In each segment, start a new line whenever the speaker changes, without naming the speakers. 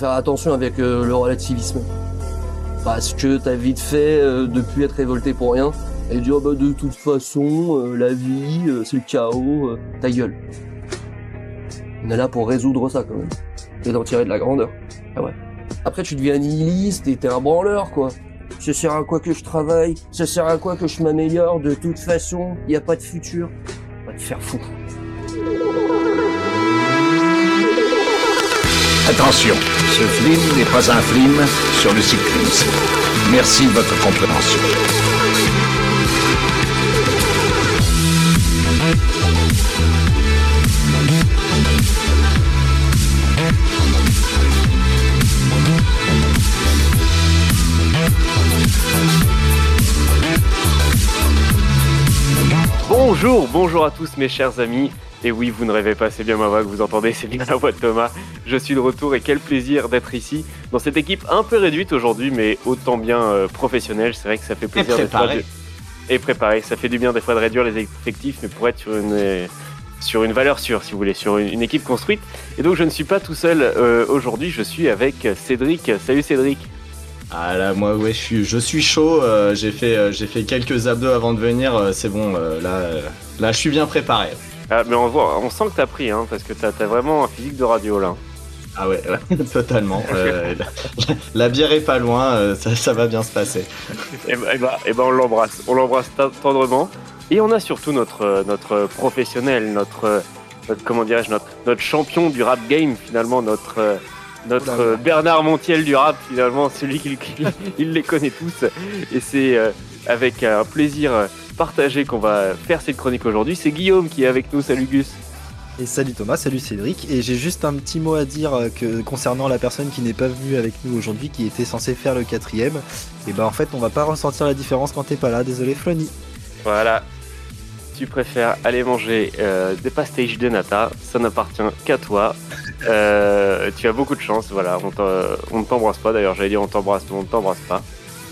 faire attention avec le relativisme. Parce que t'as vite fait de plus être révolté pour rien et dire bah, de toute façon, la vie, c'est le chaos, ta gueule. On est là pour résoudre ça quand même. Et d'en tirer de la grandeur. Ah ouais. Après, tu deviens nihiliste et t'es un branleur, quoi. Ça sert à quoi que je travaille? Ça sert à quoi que je m'améliore De toute façon, il n'y a pas de futur. Va te faire fou.
Attention, ce film n'est pas un film sur le cyclisme. Merci de votre compréhension.
Bonjour, bonjour à tous mes chers amis. Et oui, vous ne rêvez pas, c'est bien ma voix que vous entendez, c'est bien la voix de Thomas. Je suis de retour et quel plaisir d'être ici dans cette équipe un peu réduite aujourd'hui, mais autant bien euh, professionnelle. C'est vrai que ça fait plaisir
d'être
préparé. Et préparé. Ça fait du bien des fois de réduire les effectifs, mais pour être sur une euh, sur une valeur sûre, si vous voulez, sur une, équipe construite. Et donc je ne suis pas tout seul euh, aujourd'hui, je suis avec Cédric. Salut Cédric.
Ah là, moi, ouais, je suis, je suis chaud. Euh, j'ai fait, euh, j'ai fait quelques abdos avant de venir. Euh, c'est bon, là, là, je suis bien préparé.
Ah, mais on, voit, on sent que t'as pris, hein, parce que t'as as vraiment un physique de radio là.
Ah ouais, totalement. la, bière est pas loin, ça, va bien se passer.
et, eh bah, ben, on l'embrasse, on l'embrasse tendrement. Et on a surtout notre, notre professionnel, notre, notre comment dirais-je, notre, notre champion du rap game finalement, notre notre Bernard Montiel du rap, finalement, celui qui il les connaît tous. Et c'est euh, avec un plaisir partagé qu'on va faire cette chronique aujourd'hui. C'est Guillaume qui est avec nous. Salut Gus.
Et salut Thomas, salut Cédric. Et j'ai juste un petit mot à dire euh, que, concernant la personne qui n'est pas venue avec nous aujourd'hui, qui était censée faire le quatrième. Et bah en fait, on va pas ressentir la différence quand t'es pas là. Désolé, Flony.
Voilà, tu préfères aller manger euh, des pastéis de nata, ça n'appartient qu'à toi. Euh, tu as beaucoup de chance, voilà. On ne t'embrasse pas d'ailleurs, j'allais dire on t'embrasse, mais on ne t'embrasse pas.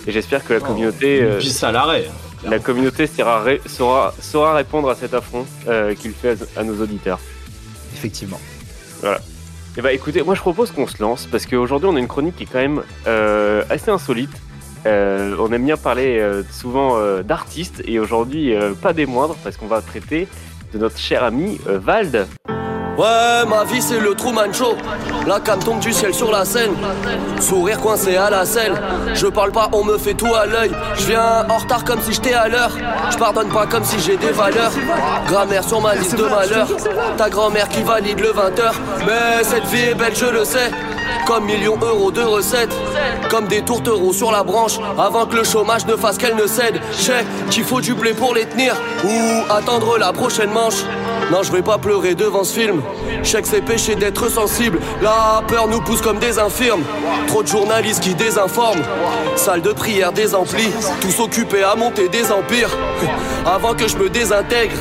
Et j'espère que la oh, communauté.
Euh, à l'arrêt.
La communauté saura, saura, répondre à cet affront euh, qu'il fait à, nos auditeurs.
Effectivement.
Voilà. Et eh bah écoutez, moi je propose qu'on se lance parce qu'aujourd'hui on a une chronique qui est quand même assez insolite. Euh, on aime bien parler euh, souvent euh, d'artistes et aujourd'hui pas des moindres parce qu'on va traiter de notre cher ami Vald.
Ouais, ma vie c'est le Truman Show. La cam tombe du ciel sur la scène. Sourire coincé à la selle. Je parle pas, on me fait tout à l'œil. Je viens en retard comme si j'étais à l'heure. Je pardonne pas comme si j'ai des valeurs. Grammaire sur ma liste de malheur. Ta grand-mère qui valide le 20h. Mais cette vie est belle, je le sais. Comme millions d'euros de recettes Comme des tourtereaux sur la branche Avant que le chômage ne fasse qu'elle ne cède Check qu'il faut du blé pour les tenir Ou attendre la prochaine manche non, je vais pas pleurer devant ce film. Je sais que c'est péché d'être sensible. La peur nous pousse comme des infirmes. Trop de journalistes qui désinforment. Salle de prière désemplie. Tous occupés à monter des empires. Avant que je me désintègre,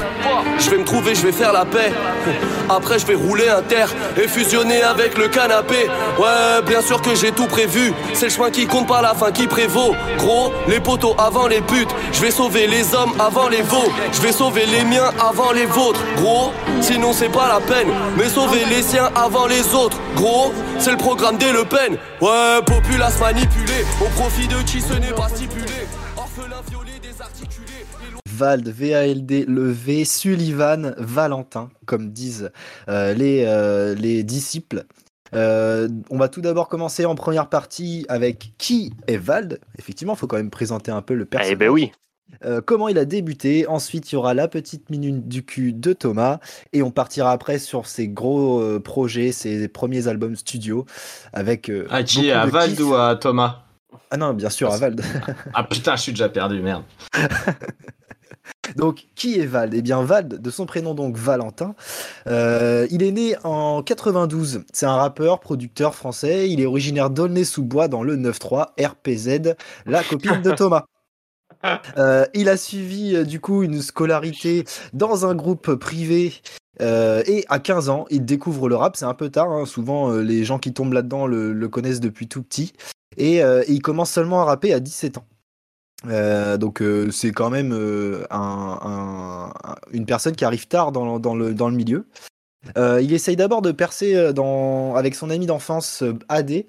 je vais me trouver, je vais faire la paix. Après, je vais rouler un terre et fusionner avec le canapé. Ouais, bien sûr que j'ai tout prévu. C'est le chemin qui compte pas la fin qui prévaut. Gros, les poteaux avant les putes. Je vais sauver les hommes avant les veaux. Je vais sauver les miens avant les vôtres. Gros, sinon c'est pas la peine. Mais sauver les siens avant les autres. Gros, c'est le programme des Le Pen. Ouais, populace manipulée. Au profit de qui ce n'est pas stipulé. Orphelin violé, désarticulé.
Vald, V-A-L-D, le V, Sullivan, Valentin, comme disent euh, les, euh, les disciples. Euh, on va tout d'abord commencer en première partie avec qui est Vald. Effectivement, il faut quand même présenter un peu le personnage.
Eh ben oui.
Comment il a débuté. Ensuite, il y aura la petite minute du cul de Thomas. Et on partira après sur ses gros projets, ses premiers albums studio. Avec,
à qui À Vald ou à Thomas?
Ah non, bien sûr, à Vald.
ah putain, je suis déjà perdu, merde.
Donc, qui est Vald? Eh bien, Vald, de son prénom donc Valentin, euh, il est né en 92. C'est un rappeur, producteur français. Il est originaire d'Aulnay-sous-Bois dans le 9-3 RPZ, la copine de Thomas. Euh, il a suivi euh, du coup une scolarité dans un groupe privé et à 15 ans, il découvre le rap. C'est un peu tard, hein. souvent les gens qui tombent là-dedans le, connaissent depuis tout petit. et il commence seulement à rapper à 17 ans. Euh, donc euh, c'est quand même euh, un, une personne qui arrive tard dans, le, milieu. Euh, il essaye d'abord de percer euh, avec son ami d'enfance euh, AD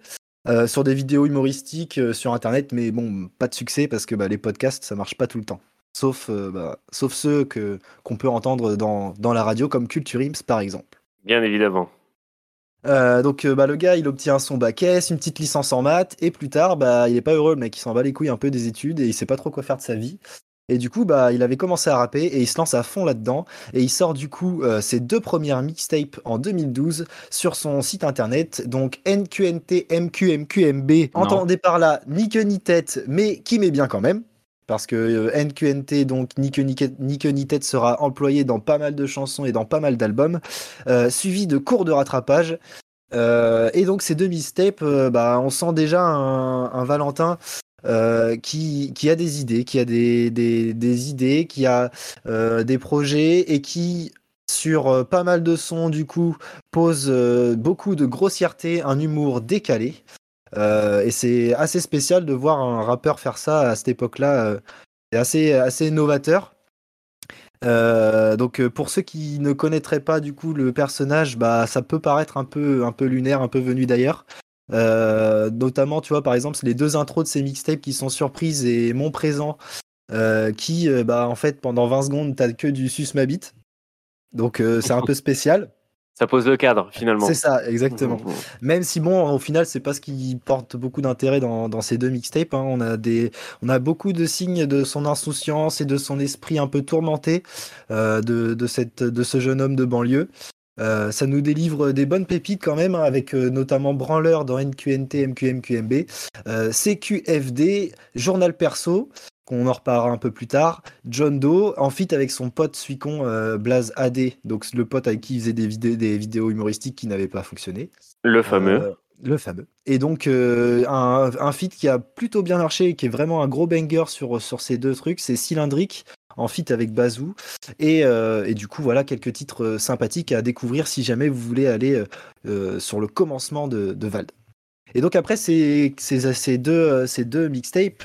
euh, sur des vidéos humoristiques euh, sur internet, mais bon, pas de succès parce que bah, les podcasts ça marche pas tout le temps. Sauf, euh, bah, sauf ceux que, qu'on peut entendre dans, dans la radio, comme Culture Ims par exemple.
Bien évidemment.
Donc bah, le gars il obtient son bac S, une petite licence en maths, et plus tard bah, il est pas heureux, le mec il s'en bat les couilles un peu des études et il sait pas trop quoi faire de sa vie. Et du coup bah il avait commencé à rapper et il se lance à fond là-dedans. Et il sort du coup euh, ses deux premières mixtapes en 2012 sur son site internet. Donc NQNT-MQMQMB
Non.
entendez par là ni queue ni tête mais qui met bien quand même. Parce que euh, NQNT donc ni queue ni, que- ni tête sera employé dans pas mal de chansons et dans pas mal d'albums euh, suivi de cours de rattrapage. Et donc ces deux mixtapes, bah, on sent déjà un, un Valentin euh, qui, a des idées, qui a des, idées, qui a euh, des projets et qui, sur euh, pas mal de sons, du coup, pose beaucoup de grossièreté, un humour décalé. Et c'est assez spécial de voir un rappeur faire ça à cette époque-là. c'est assez, assez novateur. Donc pour ceux qui ne connaîtraient pas du coup le personnage, bah ça peut paraître un peu un peu lunaire, un peu venu d'ailleurs. Euh, notamment, tu vois, par exemple, les deux intros de ces mixtapes qui sont surprises et mon présent, euh, qui, euh, bah, en fait, pendant 20 secondes, t'as que du sus ma bite. Donc, euh, c'est un peu spécial.
Ça pose le cadre finalement.
C'est ça, exactement. Même si bon, au final, c'est pas ce qui porte beaucoup d'intérêt dans, dans ces deux mixtapes. hein. On a des, on a beaucoup de signes de son insouciance et de son esprit un peu tourmenté de, de cette, de ce jeune homme de banlieue. Euh, ça nous délivre des bonnes pépites quand même, hein, avec euh, notamment Branleur dans NQNT, MQMQMB, euh, CQFD, Journal Perso, qu'on en reparlera un peu plus tard, John Doe, en feat avec son pote Suicon Blaze AD, donc le pote avec qui il faisait des vidéos humoristiques qui n'avaient pas fonctionné.
Le fameux.
Le fameux. Et donc, euh, un, feat qui a plutôt bien marché, qui est vraiment un gros banger sur, sur ces deux trucs, c'est Cylindrique, en feat avec Bazou. Et, euh, et du coup, voilà quelques titres euh, sympathiques à découvrir si jamais vous voulez aller sur le commencement de, Vald. Et donc après ces, ces, ces deux, ces deux mixtapes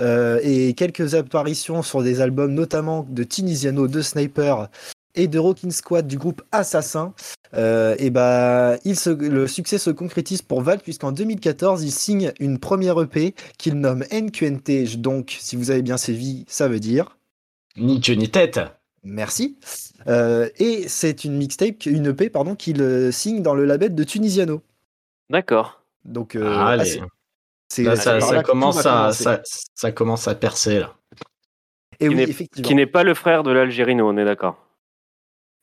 et quelques apparitions sur des albums notamment de Tinisiano, de Sniper et de Rockin' Squad du groupe Assassin, euh, et bah, il se- le succès se concrétise pour Val puisqu'en 2014 il signe une première EP qu'il nomme NQNT. Donc si vous avez bien sévi, ça veut dire
Ni queue ni tête.
merci. Euh, et c'est une mixtape, une EP pardon, qu'il euh, signe dans le label de Tunisiano.
D'accord.
Donc euh,
Allez.
assez- c'est
Là,
c'est
ça, commence à,
commencer.
ça, ça commence à percer là.
Et
Qui
oui,
n'est-
effectivement.
Qui n'est pas le frère de l'Algérino, on est d'accord.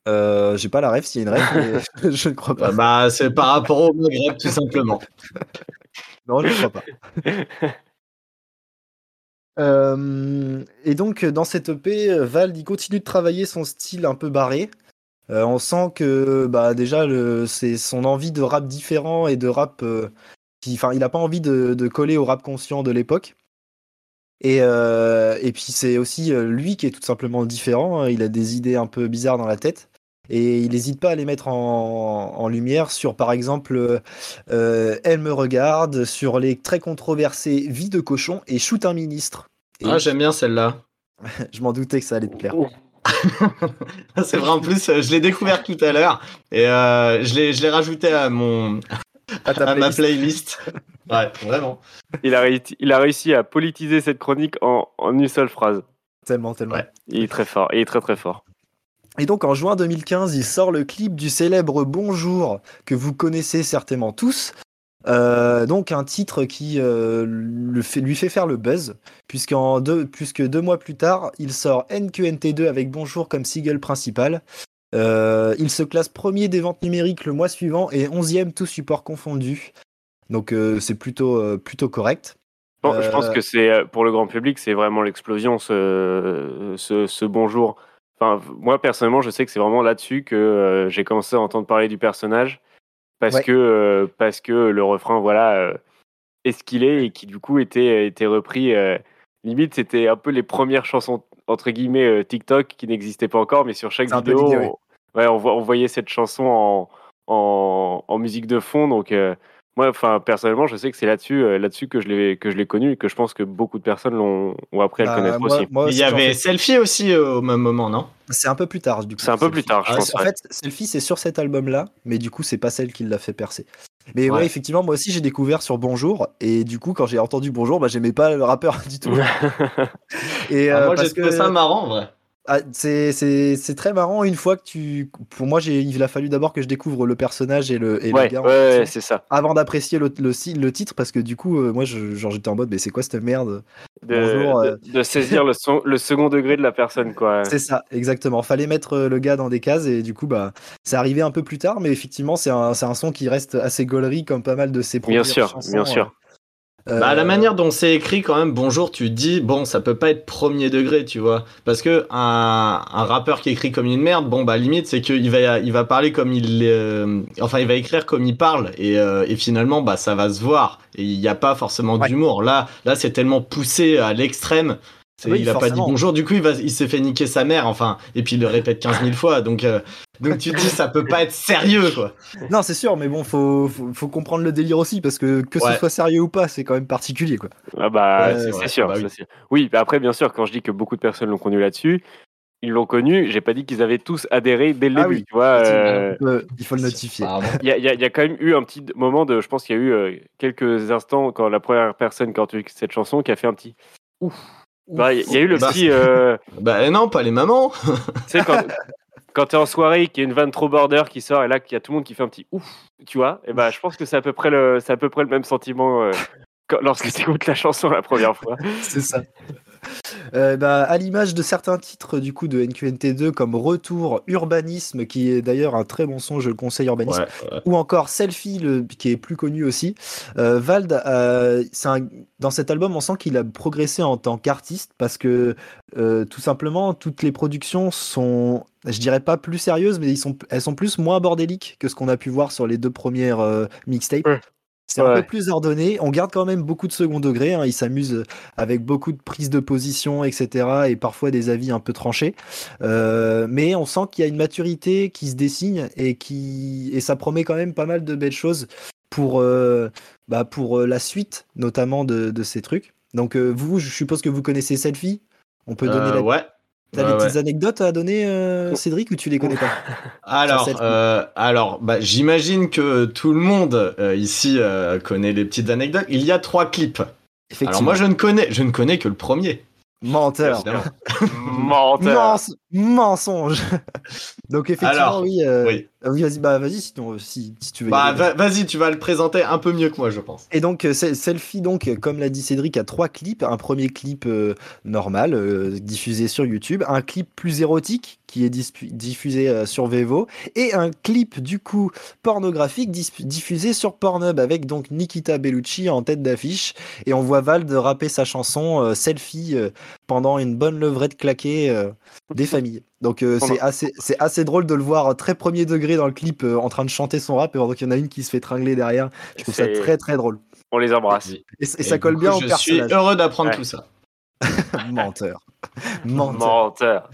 Euh, J'ai pas la rêve s'il y a une rêve, mais je ne crois pas.
Bah, bah, c'est par rapport au Maghreb tout simplement.
Non, je ne crois pas. Euh, et donc, dans cette EP, Vald, il continue de travailler son style un peu barré. Euh, on sent que bah, déjà, le- c'est son envie de rap différent et de rap. qui, enfin, il n'a pas envie de, de coller au rap conscient de l'époque. Et, euh, et puis, c'est aussi euh, lui qui est tout simplement différent. hein. Il a des idées un peu bizarres dans la tête. Et il n'hésite pas à les mettre en, en lumière sur, par exemple, euh, Elle me regarde, sur les très controversés Vie de cochon et Shoot un ministre. Et
Ah, j'aime bien celle-là.
je m'en doutais que ça allait te plaire.
C'est vrai, en plus, je l'ai découvert tout à l'heure et euh, je l'ai rajouté à, mon,
à
ma
playlist.
playlist. Ouais, vraiment.
Il a, réussi, il a réussi à politiser cette chronique en, en une seule phrase.
Tellement, tellement.
Ouais.
Il est très fort. Il est très très fort.
Et donc en juin 2015, il sort le clip du célèbre Bonjour que vous connaissez certainement tous. Euh, donc un titre qui euh, le fait- lui fait faire le buzz, puisqu'en deux, puisque deux mois plus tard, il sort NQNT2 avec Bonjour comme single principal. Euh, il se classe premier des ventes numériques le mois suivant et onzième tout support confondu. Donc euh, c'est plutôt, euh, plutôt correct.
Bon, Je pense
Euh,
que c'est pour le grand public, c'est vraiment l'explosion ce, ce, ce bonjour. Enfin, moi personnellement, je sais que c'est vraiment là-dessus que j'ai commencé à entendre parler du personnage parce
Ouais.
que parce que le refrain, voilà, est ce qu'il est et qui du coup était était repris. limite, c'était un peu les premières chansons entre guillemets TikTok qui n'existaient pas encore, mais sur chaque vidéo, on, ouais, voyait cette chanson en, en, en musique de fond. Donc euh, moi, enfin, personnellement, je sais que c'est là-dessus, euh, là-dessus que je l'ai, que je l'ai connu et que je pense que beaucoup de personnes l'ont, ont appris à le
Bah,
connaître
moi-
aussi.
moi
Il y avait Selfie aussi euh, au même moment, non?
C'est un peu plus tard, du coup.
C'est un peu plus tard, je
Ah,
pense.
En
ouais.
fait, Selfie, c'est sur cet album-là, mais du coup, c'est pas celle qui l'a fait percer. Mais
Ouais.
ouais, effectivement, moi aussi, j'ai découvert sur Bonjour, et du coup, quand j'ai entendu Bonjour, bah, j'aimais pas le rappeur du tout. Et,
Ah,
euh,
Moi, j'ai trouvé
que-
ça marrant, en vrai.
Ah, c'est très marrant une fois que tu. Pour moi, il a fallu d'abord que je découvre le personnage et le, et le gars
ouais, c'est ça.
avant d'apprécier le, le, le titre parce que du coup, euh, moi, j'étais en mode, mais c'est quoi cette merde?
De,
Bonjour,
de-
euh.
de saisir le, son- le second degré de la personne, quoi.
C'est ça, exactement. Fallait mettre euh, le gars dans des cases et du coup, bah, c'est arrivé un peu plus tard, mais effectivement, c'est un, un son qui reste assez gaulerie comme pas mal de ses
Bien
premières
sûr,
chansons,
bien sûr.
euh,
Bah, la
euh,
manière dont c'est écrit, quand même, bonjour, tu dis, bon, ça peut pas être premier degré, tu vois. Parce que un, un rappeur qui écrit comme une merde, bon, bah, limite, c'est qu'il va, il va parler comme il. euh, enfin, il va écrire comme il parle. Et, euh, et finalement, bah, ça va se voir. Et il n'y a pas forcément
Ouais.
d'humour. Là, là c'est tellement poussé à l'extrême. C'est-
Oui,
il a pas dit bonjour, du coup il, va, il s'est fait niquer sa mère, enfin, et puis il le répète 15 000 fois, donc, euh, donc tu te dis ça peut pas être sérieux quoi.
Non, c'est sûr, mais bon, faut, faut, faut comprendre le délire aussi parce que que
Ouais.
ce soit sérieux ou pas, c'est quand même particulier, quoi.
Ah bah,
Ouais,
c'est sûr,
bah oui.
c'est sûr. Oui, mais après, bien sûr, quand je dis que beaucoup de personnes l'ont connu là-dessus, ils l'ont connu, j'ai pas dit qu'ils avaient tous adhéré dès le
Ah
début,
oui,
tu vois. euh,
il faut le notifier.
Pardon.
Il y, a- il y a- il y a quand même eu un petit moment de. Je pense qu'il y a eu euh, quelques instants quand la première personne qui a entendu cette chanson qui a fait un petit ouf. Bah, Il y a eu le
Bah,
petit. euh,
Bah non, pas les mamans.
tu sais, quand, quand t'es en soirée, qu'il y a une vanne trop border qui sort et là qu'il y a tout le monde qui fait un petit ouf, tu vois. Et bah, je pense que c'est à peu près le, c'est à peu près le même sentiment euh, quand- lorsque tu écoutes la chanson la première fois.
C'est ça. Euh, bah, à l'image de certains titres du coup de NQNT2 comme Retour, Urbanisme, qui est d'ailleurs un très bon son, je le conseille Urbanisme,
Ouais,
ou encore Selfie, le, qui est plus connu aussi. Euh, Vald, euh, un- dans cet album, on sent qu'il a progressé en tant qu'artiste parce que euh, tout simplement, toutes les productions sont, je dirais pas plus sérieuses, mais ils sont, elles sont plus moins bordéliques que ce qu'on a pu voir sur les deux premières euh, mixtapes.
Ouais.
C'est un peu plus ordonné. On garde quand même beaucoup de second degré. hein. Il s'amuse avec beaucoup de prises de position, etc. Et parfois des avis un peu tranchés. Euh, mais on sent qu'il y a une maturité qui se dessine et qui et ça promet quand même pas mal de belles choses pour euh, bah, pour euh, la suite, notamment de, de ces trucs. Donc euh, vous, je suppose que vous connaissez Selfie? On peut donner
Euh,
la...
ouais.
T'as
Ouais,
des
ouais.
petites anecdotes à donner, euh, Cédric, ou tu les connais pas?
Alors, euh, alors, bah, j'imagine que tout le monde euh, ici euh, connaît les petites anecdotes. Il y a trois clips. Alors moi, je ne connais, je ne connais que le premier.
Menteur.
Menteur.
Mens- mensonge. Donc effectivement,
Alors,
oui. euh,
oui.
ah oui, vas-y, bah vas-y, si, si tu veux.
Bah, va- vas-y, tu vas le présenter un peu mieux que moi, je pense.
Et donc, euh, Selfie, donc, comme l'a dit Cédric, a trois clips. Un premier clip euh, normal, euh, diffusé sur YouTube. Un clip plus érotique, qui est dispu- diffusé sur Vevo. Et un clip, du coup, pornographique, dis- diffusé sur Pornhub, avec donc Nikita Bellucci en tête d'affiche. Et on voit Vald rapper sa chanson Selfie pendant une bonne levrette claquée euh, des familles. Donc, euh, c'est assez, c'est assez drôle de le voir très premier degré dans le clip euh, en train de chanter son rap, et pendant qu'il y en a une qui se fait tringler derrière. Je trouve ça très, très drôle.
On les embrasse.
Et, et ça
Et
colle bien
coup,
au
Je
personnage.
suis heureux d'apprendre
Ouais.
tout ça.
Menteur. Menteur.
Menteur.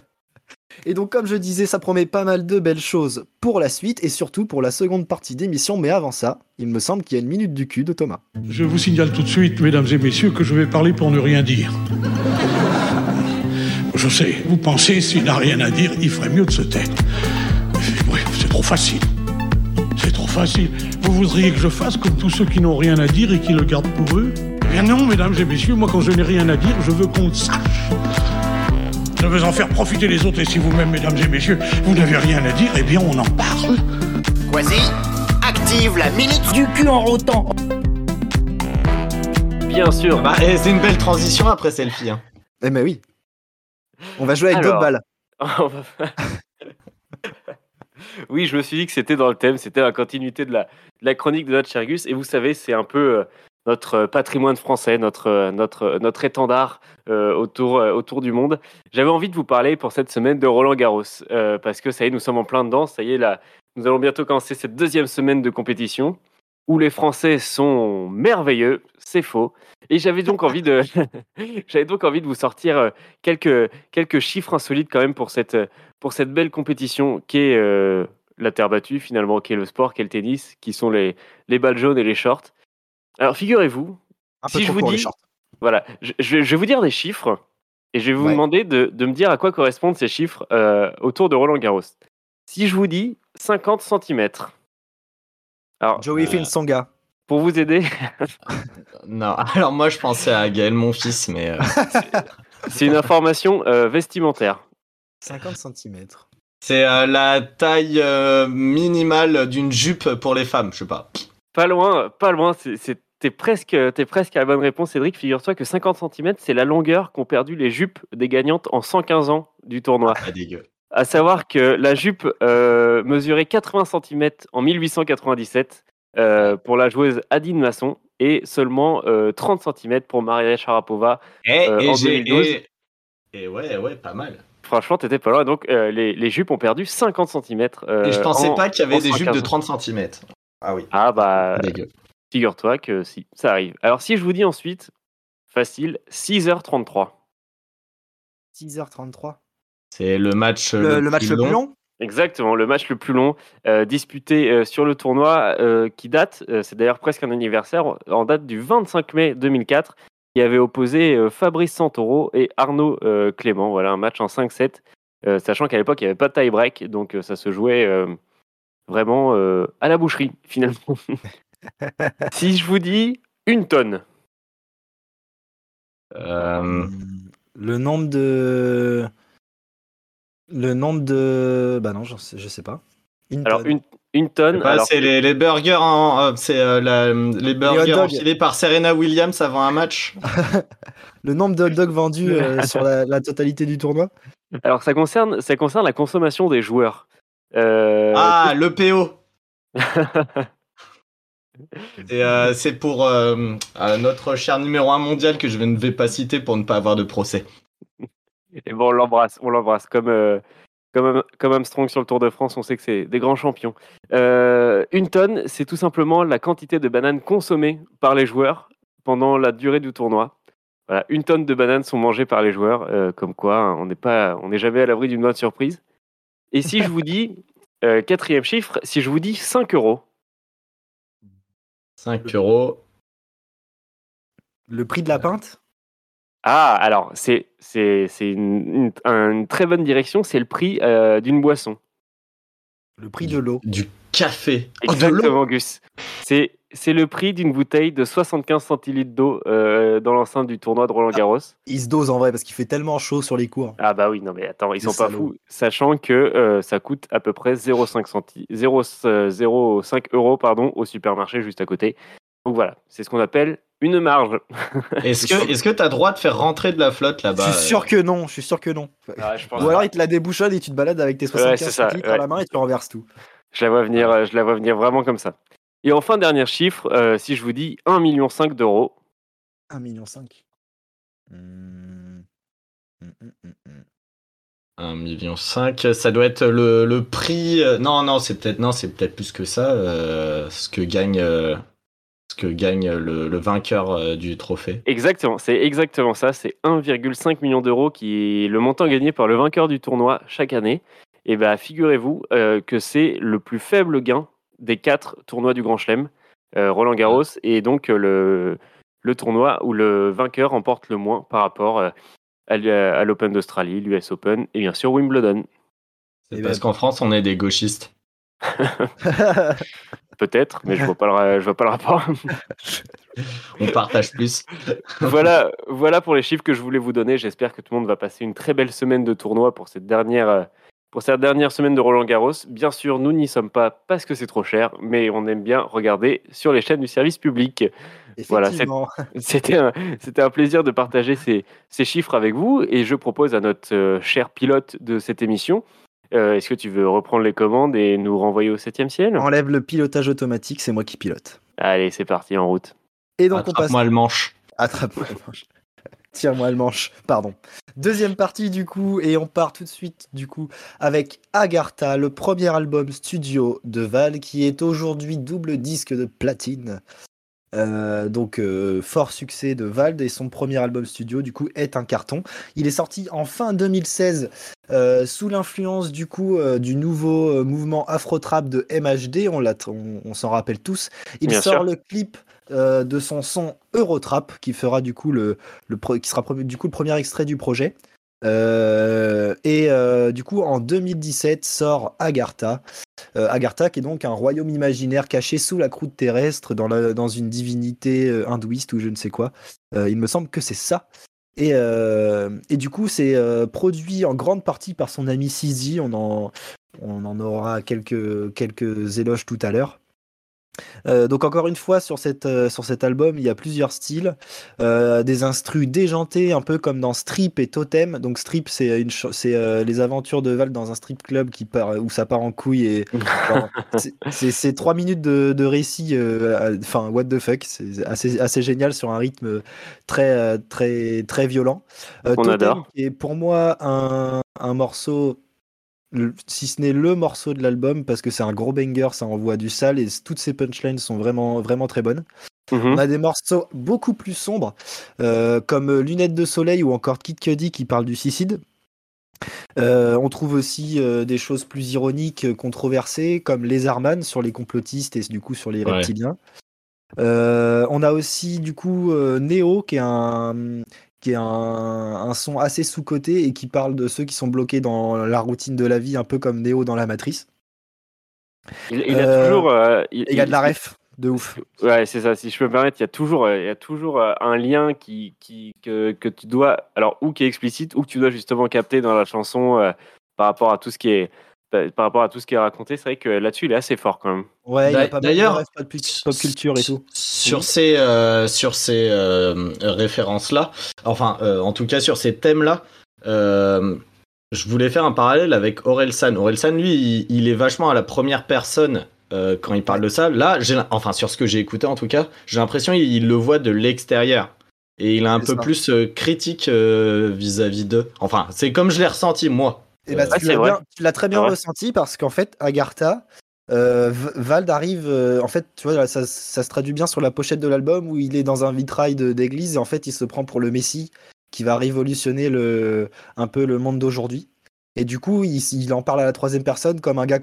Et donc, comme je disais, ça promet pas mal de belles choses pour la suite et surtout pour la seconde partie d'émission. Mais avant ça, il me semble qu'il y a une minute du cul de Thomas.
Je vous signale tout de suite, mesdames et messieurs, que je vais parler pour ne rien dire. Je sais, vous pensez, s'il n'a rien à dire, il ferait mieux de se taire. Oui, c'est trop facile. C'est trop facile. Vous voudriez que je fasse comme tous ceux qui n'ont rien à dire et qui le gardent pour eux? Eh bien non, mesdames et messieurs, moi quand je n'ai rien à dire, je veux qu'on le sache. Je veux en faire profiter les autres et si vous-même, mesdames et messieurs, vous n'avez rien à dire, eh bien on en parle.
Quasi, active la minute du cul en rotant.
Bien sûr.
Bah, c'est une belle transition après selfie. Hein.
Eh ben oui. On va jouer avec
Alors.
d'autres balles.
Oui, je me suis dit que c'était dans le thème, c'était la continuité de la, de la chronique de notre cher Gus. Et vous savez, c'est un peu euh, notre patrimoine français, notre, euh, notre, notre étendard euh, autour, euh, autour du monde. J'avais envie de vous parler pour cette semaine de Roland Garros, euh, parce que ça y est, nous sommes en plein dedans. Ça y est, là, nous allons bientôt commencer cette deuxième semaine de compétition où les Français sont merveilleux, c'est faux. Et j'avais donc envie de, j'avais donc envie de vous sortir euh, quelques, quelques chiffres insolites quand même pour cette, pour cette belle compétition qui est, euh, la terre battue finalement, qui est le sport, qui est le tennis, qui sont les, les balles jaunes et les shorts. Alors figurez-vous, Si je vous dis- voilà, je, je- je vais vous dire des chiffres et je vais vous
Ouais.
demander de, de me dire à quoi correspondent ces chiffres euh, autour de Roland Garros. Si je vous dis 50 cm, alors
Joey
Euh,
Finsonga.
Pour vous aider,
Non, alors moi je pensais à Gaël, mon fils, mais euh,
c'est une information euh, vestimentaire.
50 cm.
c'est euh, la taille euh, minimale d'une jupe pour les femmes, je sais pas.
Pas loin, pas loin. T'es presque, t'es presque à la bonne réponse, Cédric. Figure-toi que 50 cm, c'est la longueur qu'ont perdu les jupes des gagnantes en 115 ans du tournoi.
Pas dégueu.
À savoir que la jupe euh, mesurait 80 cm en 1897 euh, pour la joueuse Adine Masson et seulement euh, 30 cm pour Maria Sharapova.
Et,
Euh,
et
en
j'ai-
2012.
et- et ouais, ouais, pas mal.
Franchement, t'étais pas loin. Donc, euh, les, les jupes ont perdu 50 cm.
et je pensais pas qu'il y avait des jupes de
30
30 cm. Ah oui,
Ah bah, figure-toi que si, ça arrive. Alors, si je vous dis ensuite, facile, 6h33.
6h33.
C'est le match
Le, le match le plus long?
Exactement, le match le plus long euh, disputé euh, sur le tournoi euh, qui date, euh, c'est d'ailleurs presque un anniversaire, en date du 25 mai 2004, qui avait opposé euh, Fabrice Santoro et Arnaud euh, Clément. Voilà, un match en 5-7, euh, sachant qu'à l'époque, il n'y avait pas de tie-break, donc euh, ça se jouait euh, vraiment euh, à la boucherie, finalement. si je vous dis une tonne,
Euh,
Le nombre de. Le nombre de. Bah non, sais- je sais pas. Une
alors
tonne.
une, une tonne, alors,
c'est les, les burgers, en- euh, c'est euh, la- les burgers enfilés par Serena Williams avant un match.
Le nombre de hot dogs vendus euh, sur la, la totalité du tournoi
alors ça, concerne, ça concerne la consommation des joueurs. Euh,
Ah, le PO. Et, euh, c'est pour euh, euh, notre cher numéro 1 mondial que je ne vais pas citer pour ne pas avoir de procès.
Et bon, on l'embrasse, on l'embrasse. Comme, euh, comme, comme Armstrong sur le Tour de France, on sait que c'est des grands champions. Euh, une tonne, c'est tout simplement la quantité de bananes consommées par les joueurs pendant la durée du tournoi. Voilà, une tonne de bananes sont mangées par les joueurs, euh, comme quoi hein, on n'est pas, on n'est jamais à l'abri d'une bonne surprise. Et si je vous dis euh, quatrième chiffre, si je vous dis 5 euros,
5 euros.
Le prix de la pinte?
Ah, alors c'est c'est c'est une, une- une très bonne direction, c'est le prix euh, d'une boisson.
Le prix de l'eau
Du café. Oh, de l'eau.
Exactement, Gus. C'est c'est le prix d'une bouteille de 75 centilitres d'eau euh, dans l'enceinte du tournoi de Roland Garros.
Il se dose en vrai parce qu'il fait tellement chaud sur les cours.
Ah bah oui, non mais attends, ils sont pas fous, sachant que euh, ça coûte à peu près 0,5 centi- 0, euh, 0,5 euros pardon, au supermarché juste à côté. Donc voilà, c'est ce qu'on appelle une marge.
Est-ce que est-ce que t'as droit de faire rentrer de la flotte
Je
là-bas
suis sûr que non, je suis sûr que non.
je, pense
Ou alors il te la débouchonne et tu te balades avec tes 75
c'est ça,
centilitres à
ouais.
la main et tu renverses tout.
je la vois venir, euh, je la vois venir vraiment comme ça. Et enfin, dernier chiffre, euh, si je vous dis 1,5 million d'euros,
1,5 million. Hmm. Hmm, hmm, hmm.
1 million 5, ça doit être le, le prix. euh, Non, non, c'est peut-être non, c'est peut-être plus que ça. euh, ce que gagne, euh, ce que gagne le, le vainqueur euh, du trophée.
Exactement, c'est exactement ça. C'est 1,5 million d'euros qui est le montant gagné par le vainqueur du tournoi chaque année. Et bah, figurez-vous euh, que c'est le plus faible gain des quatre tournois du Grand Chelem, euh, Roland Garros, et donc euh, le, le tournoi où le vainqueur remporte le moins par rapport euh, à l'Open d'Australie, l'US Open et bien sûr Wimbledon.
C'est
Eh
parce
ben-
qu'en France, on est des gauchistes.
Peut-être, mais je vois pas le, ra- je vois pas le rapport.
On partage plus.
voilà, voilà pour les chiffres que je voulais vous donner. J'espère que tout le monde va passer une très belle semaine de tournoi pour cette dernière, euh, pour cette dernière semaine de Roland Garros. Bien sûr, nous n'y sommes pas parce que c'est trop cher, mais on aime bien regarder sur les chaînes du service public. Voilà, c'est-
Effectivement.
C'était un, c'était un plaisir de partager ces, ces chiffres avec vous et je propose à notre euh, cher pilote de cette émission, euh, est-ce que tu veux reprendre les commandes et nous renvoyer au septième ciel?
Enlève le pilotage automatique, c'est moi qui pilote.
Allez, c'est parti, en route.
Et donc on passe.
Attrape-moi le manche.
Attrape-moi le manche. Tiens-moi le manche, pardon. Deuxième partie du coup, et on part tout de suite du coup avec Agartha, le premier album studio de Val qui est aujourd'hui double disque de platine. Euh, donc euh, fort succès de Vald et son premier album studio du coup est un carton. Il est sorti en fin 2016 euh, sous l'influence du coup du nouveau mouvement Afro-Trap de MHD, on, l'a- on, on s'en rappelle tous. Il
Bien
sort
sûr.
le clip de son son Eurotrap qui fera du coup le, qui sera du coup le premier extrait du projet. Euh, et euh, du coup en 2017 sort Agartha. Euh, Agartha qui est donc un royaume imaginaire caché sous la croûte terrestre dans, la- dans une divinité hindouiste ou je ne sais quoi. Il me semble que c'est ça. Et, et du coup, c'est produit en grande partie par son ami Sizi. On en, on en aura quelques, quelques éloges tout à l'heure. Euh, donc encore une fois sur, cette, euh, sur cet album il y a plusieurs styles. Euh, des instrus déjantés un peu comme dans Strip et Totem. Donc Strip c'est une c'est les aventures de Val dans un strip club qui part où ça part en couille et c'est- trois minutes de, de récit enfin what the fuck c'est assez, assez génial sur un rythme très très très violent.
On
Totem,
adore.
qui est pour moi un, un morceau si ce n'est le morceau de l'album parce que c'est un gros banger, ça envoie du sale et toutes ces punchlines sont vraiment vraiment très bonnes.
Mhm.
On a des morceaux beaucoup plus sombres euh, comme Lunettes de soleil ou encore Kid Cudi qui parle du suicide. Euh, on trouve aussi euh, des choses plus ironiques, controversées, comme Les Arman sur les complotistes et du coup sur les reptiliens. On a aussi du coup Neo qui est un qui est un, un son assez sous-coté et qui parle de ceux qui sont bloqués dans la routine de la vie, un peu comme Neo dans la Matrice.
Il, il a
Euh,
toujours. euh, il,
y a de la ref, de ouf.
Ouais, c'est ça. Si je peux me permettre, il y a toujours, euh, il y a toujours un lien qui, qui, que, que tu dois, alors ou qui est explicite, ou que tu dois justement capter dans la chanson euh, par rapport à tout ce qui est, par rapport à tout ce qui est raconté. C'est vrai que là-dessus, il est assez fort quand même.
Ouais, il y a
D'a-
pas mal de
d'ailleurs,
pop, pop culture et tout.
Sur
Oui.
ces, euh, sur ces euh, références-là, enfin, euh, en tout cas sur ces thèmes-là, euh, je voulais faire un parallèle avec Orelsan. Orelsan, lui, il, il est vachement à la première personne euh, quand il parle de ça. Là, enfin, sur ce que j'ai écouté en tout cas, j'ai l'impression qu'il il le voit de l'extérieur. Et il est un peu
ça.
plus critique euh, vis-à-vis d'eux. Enfin, c'est comme je l'ai ressenti moi.
Et bah,
Euh,
Ouais,
tu l'as
vrai.
bien- tu l'as très bien ressenti parce qu'en fait, Agartha, euh, Vald arrive. euh, en fait, tu vois, ça, ça se traduit bien sur la pochette de l'album où il est dans un vitrail de- d'église et en fait, il se prend pour le Messie qui va révolutionner le, un peu le monde d'aujourd'hui. Et du coup, il, il en parle à la troisième personne comme un gars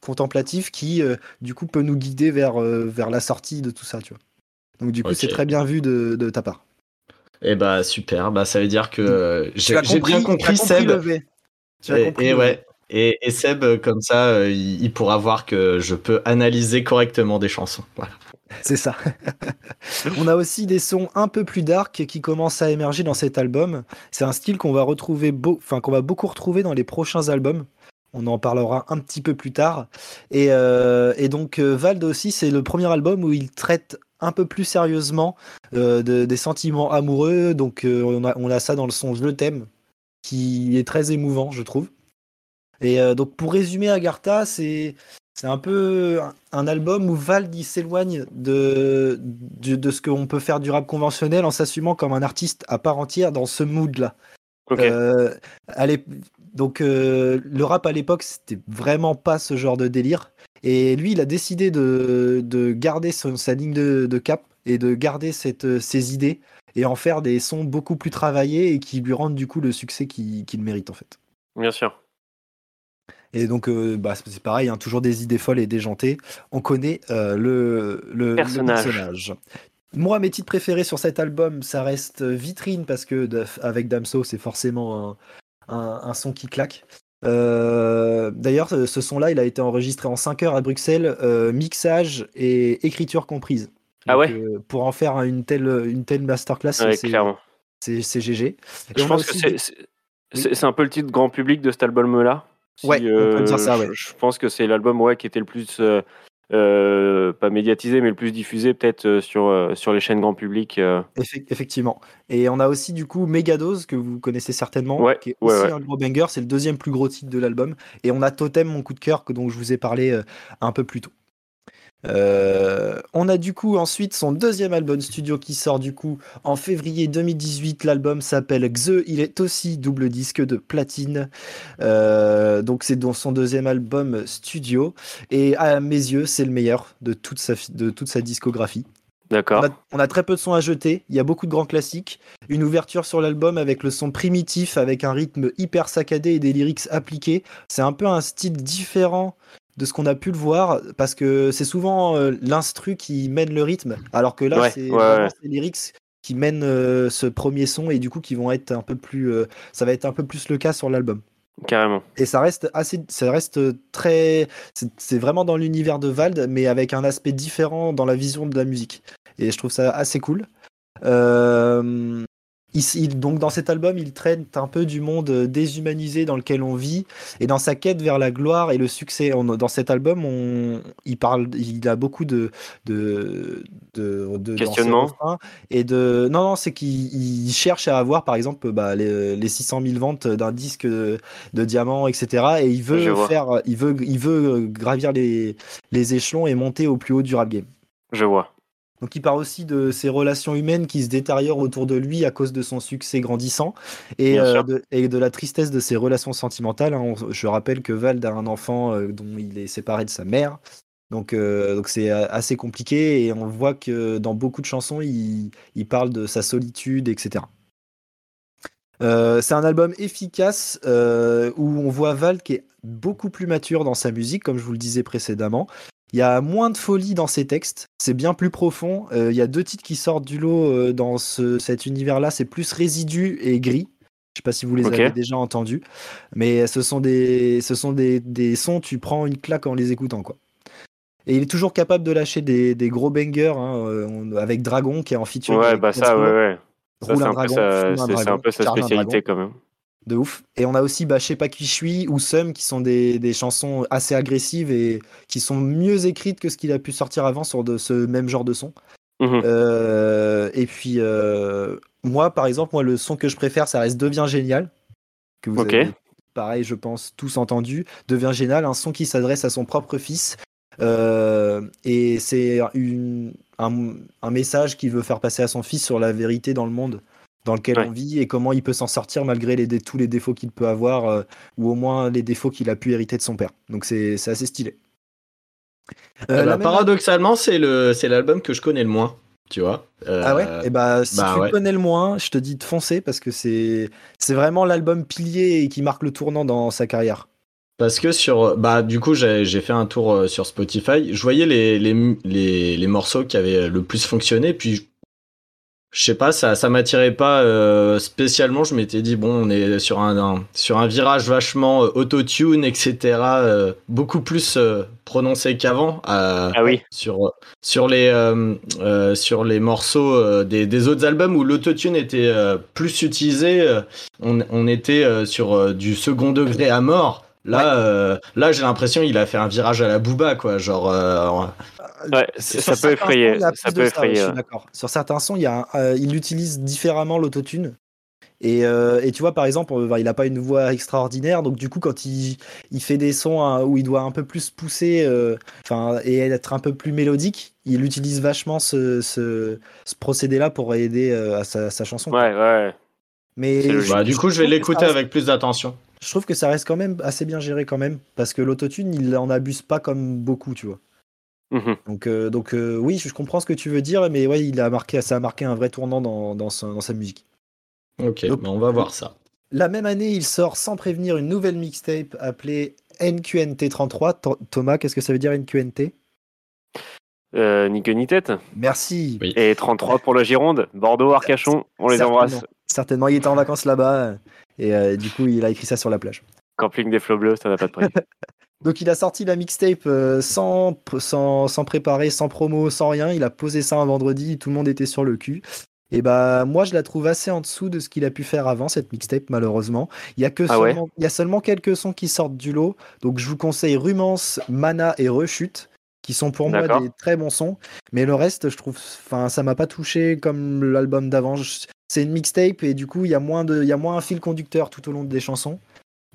contemplatif qui, euh, du coup, peut nous guider vers, euh, vers la sortie de tout ça, tu vois. Donc, du coup, c'est très bien vu de, de ta part.
Et bah super, bah ça veut dire que euh, j'ai bien compris
compris
Seb.
le V. Tu as
Et,
compris
ouais. Et, et Seb, euh, comme ça, euh, il, il pourra voir que je peux analyser correctement des chansons. Voilà.
C'est ça. On a aussi des sons un peu plus dark qui commencent à émerger dans cet album. C'est un style qu'on va retrouver, beau- enfin qu'on va beaucoup retrouver dans les prochains albums. On en parlera un petit peu plus tard. Et, euh, et donc Vald aussi, c'est le premier album où il traite un peu plus sérieusement euh, de- des sentiments amoureux. Donc euh, on, a, on a ça dans le son Je t'aime, qui est très émouvant, je trouve. Et euh, donc pour résumer Agartha, c'est c'est un peu un- album où Vald s'éloigne de, de, de ce qu'on peut faire du rap conventionnel en s'assumant comme un artiste à part entière dans ce mood-là.
Ok.
Euh, donc euh, le rap à l'époque, c'était vraiment pas ce genre de délire. Et lui, il a décidé de, de garder son- sa ligne de, de cap et de garder cette, ses idées et en faire des sons beaucoup plus travaillés et qui lui rendent du coup le succès qu'il mérite en fait.
Bien sûr.
Et donc, euh, bah, c'est pareil, hein, toujours des idées folles et déjantées. On connaît euh, le, le, le
Personnage.
Moi, mes titres préférés sur cet album, ça reste Vitrine, parce que avec Damso, c'est forcément un, un- un son qui claque. Euh, D'ailleurs, ce son-là, il a été enregistré en 5 heures à Bruxelles, euh, mixage et écriture comprise.
Ah ouais
euh, Pour en faire une telle, une telle masterclass,
Ouais,
c'est-
clairement.
c'est c'est GG. Et
Je pense que
aussi
c'est
des-
c'est- c'est- c'est un peu le titre grand public de cet album-là. Si,
Ouais, on peut dire ça,
je-
ouais.
Je, pense que c'est l'album ouais, qui était le plus, euh, euh, pas médiatisé, mais le plus diffusé peut-être euh, sur, euh, sur les chaînes grand public. euh.
Effe- Effectivement. Et on a aussi du coup Megadose que vous connaissez certainement,
Ouais,
qui est
ouais,
aussi
ouais.
un gros banger. C'est le deuxième plus gros titre de l'album. Et on a Totem, mon coup de cœur, que dont je vous ai parlé euh, un peu plus tôt. Euh, on a du coup ensuite son deuxième album studio qui sort du coup en février 2018. L'album s'appelle Xe. Il est aussi double disque de platine. Euh, donc c'est son deuxième album studio. Et à mes yeux, c'est le meilleur de toute sa, de toute sa discographie.
D'accord.
On a, on a très peu de sons à jeter, il y a beaucoup de grands classiques, une ouverture sur l'album avec le son primitif, avec un rythme hyper saccadé et des lyrics appliqués. C'est un peu un style différent de ce qu'on a pu le voir, parce que c'est souvent euh, l'instru qui mène le rythme, alors que là,
Ouais,
c'est
ouais,
vraiment
ouais.
ces lyrics qui mènent euh, ce premier son et du coup qui vont être un peu plus, euh, ça va être un peu plus le cas sur l'album.
Carrément.
Et ça reste assez, ça reste très, c'est c'est vraiment dans l'univers de Vald, mais avec un aspect différent dans la vision de la musique. Et je trouve ça assez cool. Euh, il, il- donc dans cet album, il traite un peu du monde déshumanisé dans lequel on vit et dans sa quête vers la gloire et le succès. On- dans cet album, on, il parle, il a beaucoup de, de, de, de- dans ses
Questionnement.
refrains et de, non non, c'est qu'il il cherche à avoir par exemple bah, les, les 600 000 ventes d'un disque de, de diamants, etc. Et il veut faire, il veut, il veut gravir les, les échelons et monter au plus haut du rap game.
Je vois.
Donc il parle aussi de ses relations humaines qui se détériorent autour de lui à cause de son succès grandissant et, euh, de, et de la tristesse de ses relations sentimentales. hein. On- je rappelle que Vald a un enfant euh, dont il est séparé de sa mère. Donc euh, donc c'est assez compliqué et on voit que dans beaucoup de chansons, il, il parle de sa solitude, etc. C'est un album efficace où on voit Vald qui est beaucoup plus mature dans sa musique, comme je vous le disais précédemment. Il y a moins de folie dans ses textes, c'est bien plus profond. Euh, il y a deux titres qui sortent du lot euh, dans ce- cet univers-là, c'est plus résidu et gris. Je sais pas si vous les avez déjà entendus, mais ce sont des, ce sont des, des sons, tu prends une claque en les écoutant. quoi. Et il est toujours capable de lâcher des, des gros bangers, hein, euh, avec Dragon qui est en featuring.
Ouais, bah ça, ouais, ouais. C'est
un
un, peu
dragon,
sa-
un
peu spécialité quand même.
De ouf. Et on a aussi bah, Je sais pas qui je suis ou Sum qui sont des, des chansons assez agressives et qui sont mieux écrites que ce qu'il a pu sortir avant sur de, ce même genre de son.
Mhm.
Euh, et puis, euh, moi, par exemple, moi, le son que je préfère, ça reste Devient Génial. Que vous
Ok.
avez, pareil, je pense, tous entendu. Devient Génial, un son qui s'adresse à son propre fils. Euh, et c'est un, un message qu'il veut faire passer à son fils sur la vérité dans le monde dans lequel
Ouais.
on vit et comment il peut s'en sortir malgré les, tous les défauts qu'il peut avoir euh, ou au moins les défauts qu'il a pu hériter de son père. Donc c'est c'est assez stylé. Euh,
Eh bah, paradoxalement, c'est le c'est l'album que je connais le moins, tu vois. Euh,
Ah ouais? Et bah si
bah
tu
ouais.
connais le moins, je te dis de foncer parce que c'est c'est vraiment l'album pilier et qui marque le tournant dans sa carrière.
Parce que sur, bah, du coup, j'ai j'ai fait un tour euh, sur Spotify. Je voyais les, les, les, les morceaux qui avaient le plus fonctionné. Puis, je- sais pas, ça, ça m'attirait pas euh, spécialement. Je m'étais dit, bon, on est sur un, un- sur un virage vachement euh, autotune, etc. euh, beaucoup plus prononcé qu'avant. euh,
Ah oui.
sur, sur, les, euh, euh, sur les morceaux des, des autres albums où l'autotune était euh, plus utilisé, on, on était euh, sur du second degré à mort. Là, euh, là j'ai l'impression qu'il a fait un virage à la Booba, quoi. Genre, euh,
Ouais,
Sur
ça peut effrayer.
sons, il
Ça peut
de ça, ouais,
effrayer.
je
ouais.
suis d'accord. Sur certains sons, il, y a un- euh, il utilise différemment l'autotune. Et, euh, et tu vois, par exemple, euh, il n'a pas une voix extraordinaire, donc du coup, quand il, il fait des sons hein, où il doit un peu plus pousser euh, enfin, et être un peu plus mélodique, il utilise vachement ce, ce, ce procédé-là pour aider euh, à sa, sa chanson.
Ouais, ouais.
Mais
bah, du coup, je vais l'écouter avec plus d'attention.
Je trouve que ça reste quand même assez bien géré quand même, parce que l'autotune, il en abuse pas comme beaucoup, tu vois.
Mhm.
Donc, euh, donc euh, oui, je comprends ce que tu veux dire, mais ouais, il a marqué, ça a marqué un vrai tournant dans, dans, sa, dans sa musique.
Ok,
Donc-
bah, on va voir ça.
La même année, il sort sans prévenir une nouvelle mixtape appelée NQNT33. Tho- Thomas, qu'est-ce que ça veut dire NQNT
Euh, ni queue ni tête.
Merci.
Oui.
Et 33 pour la Gironde. Bordeaux, Arcachon, on les embrasse.
Certainement, il était en vacances là-bas et euh, du coup, il a écrit ça sur la plage.
Camping des flots bleus, ça n'a pas de prix.
Donc il a sorti la mixtape euh, sans, sans, sans préparer, sans promo, sans rien. Il a posé ça un vendredi, tout le monde était sur le cul. Et bah moi je la trouve assez en dessous de ce qu'il a pu faire avant cette mixtape malheureusement. Il y a que
Ah ouais
seulement, il y a seulement quelques sons qui sortent du lot. Donc je vous conseille Rumance, Mana et Rechute qui sont pour moi des très bons sons. Mais le reste je trouve, enfin ça m'a pas touché comme l'album d'avant. C'est une mixtape et du coup il y a moins de, y a moins un fil conducteur tout au long des chansons.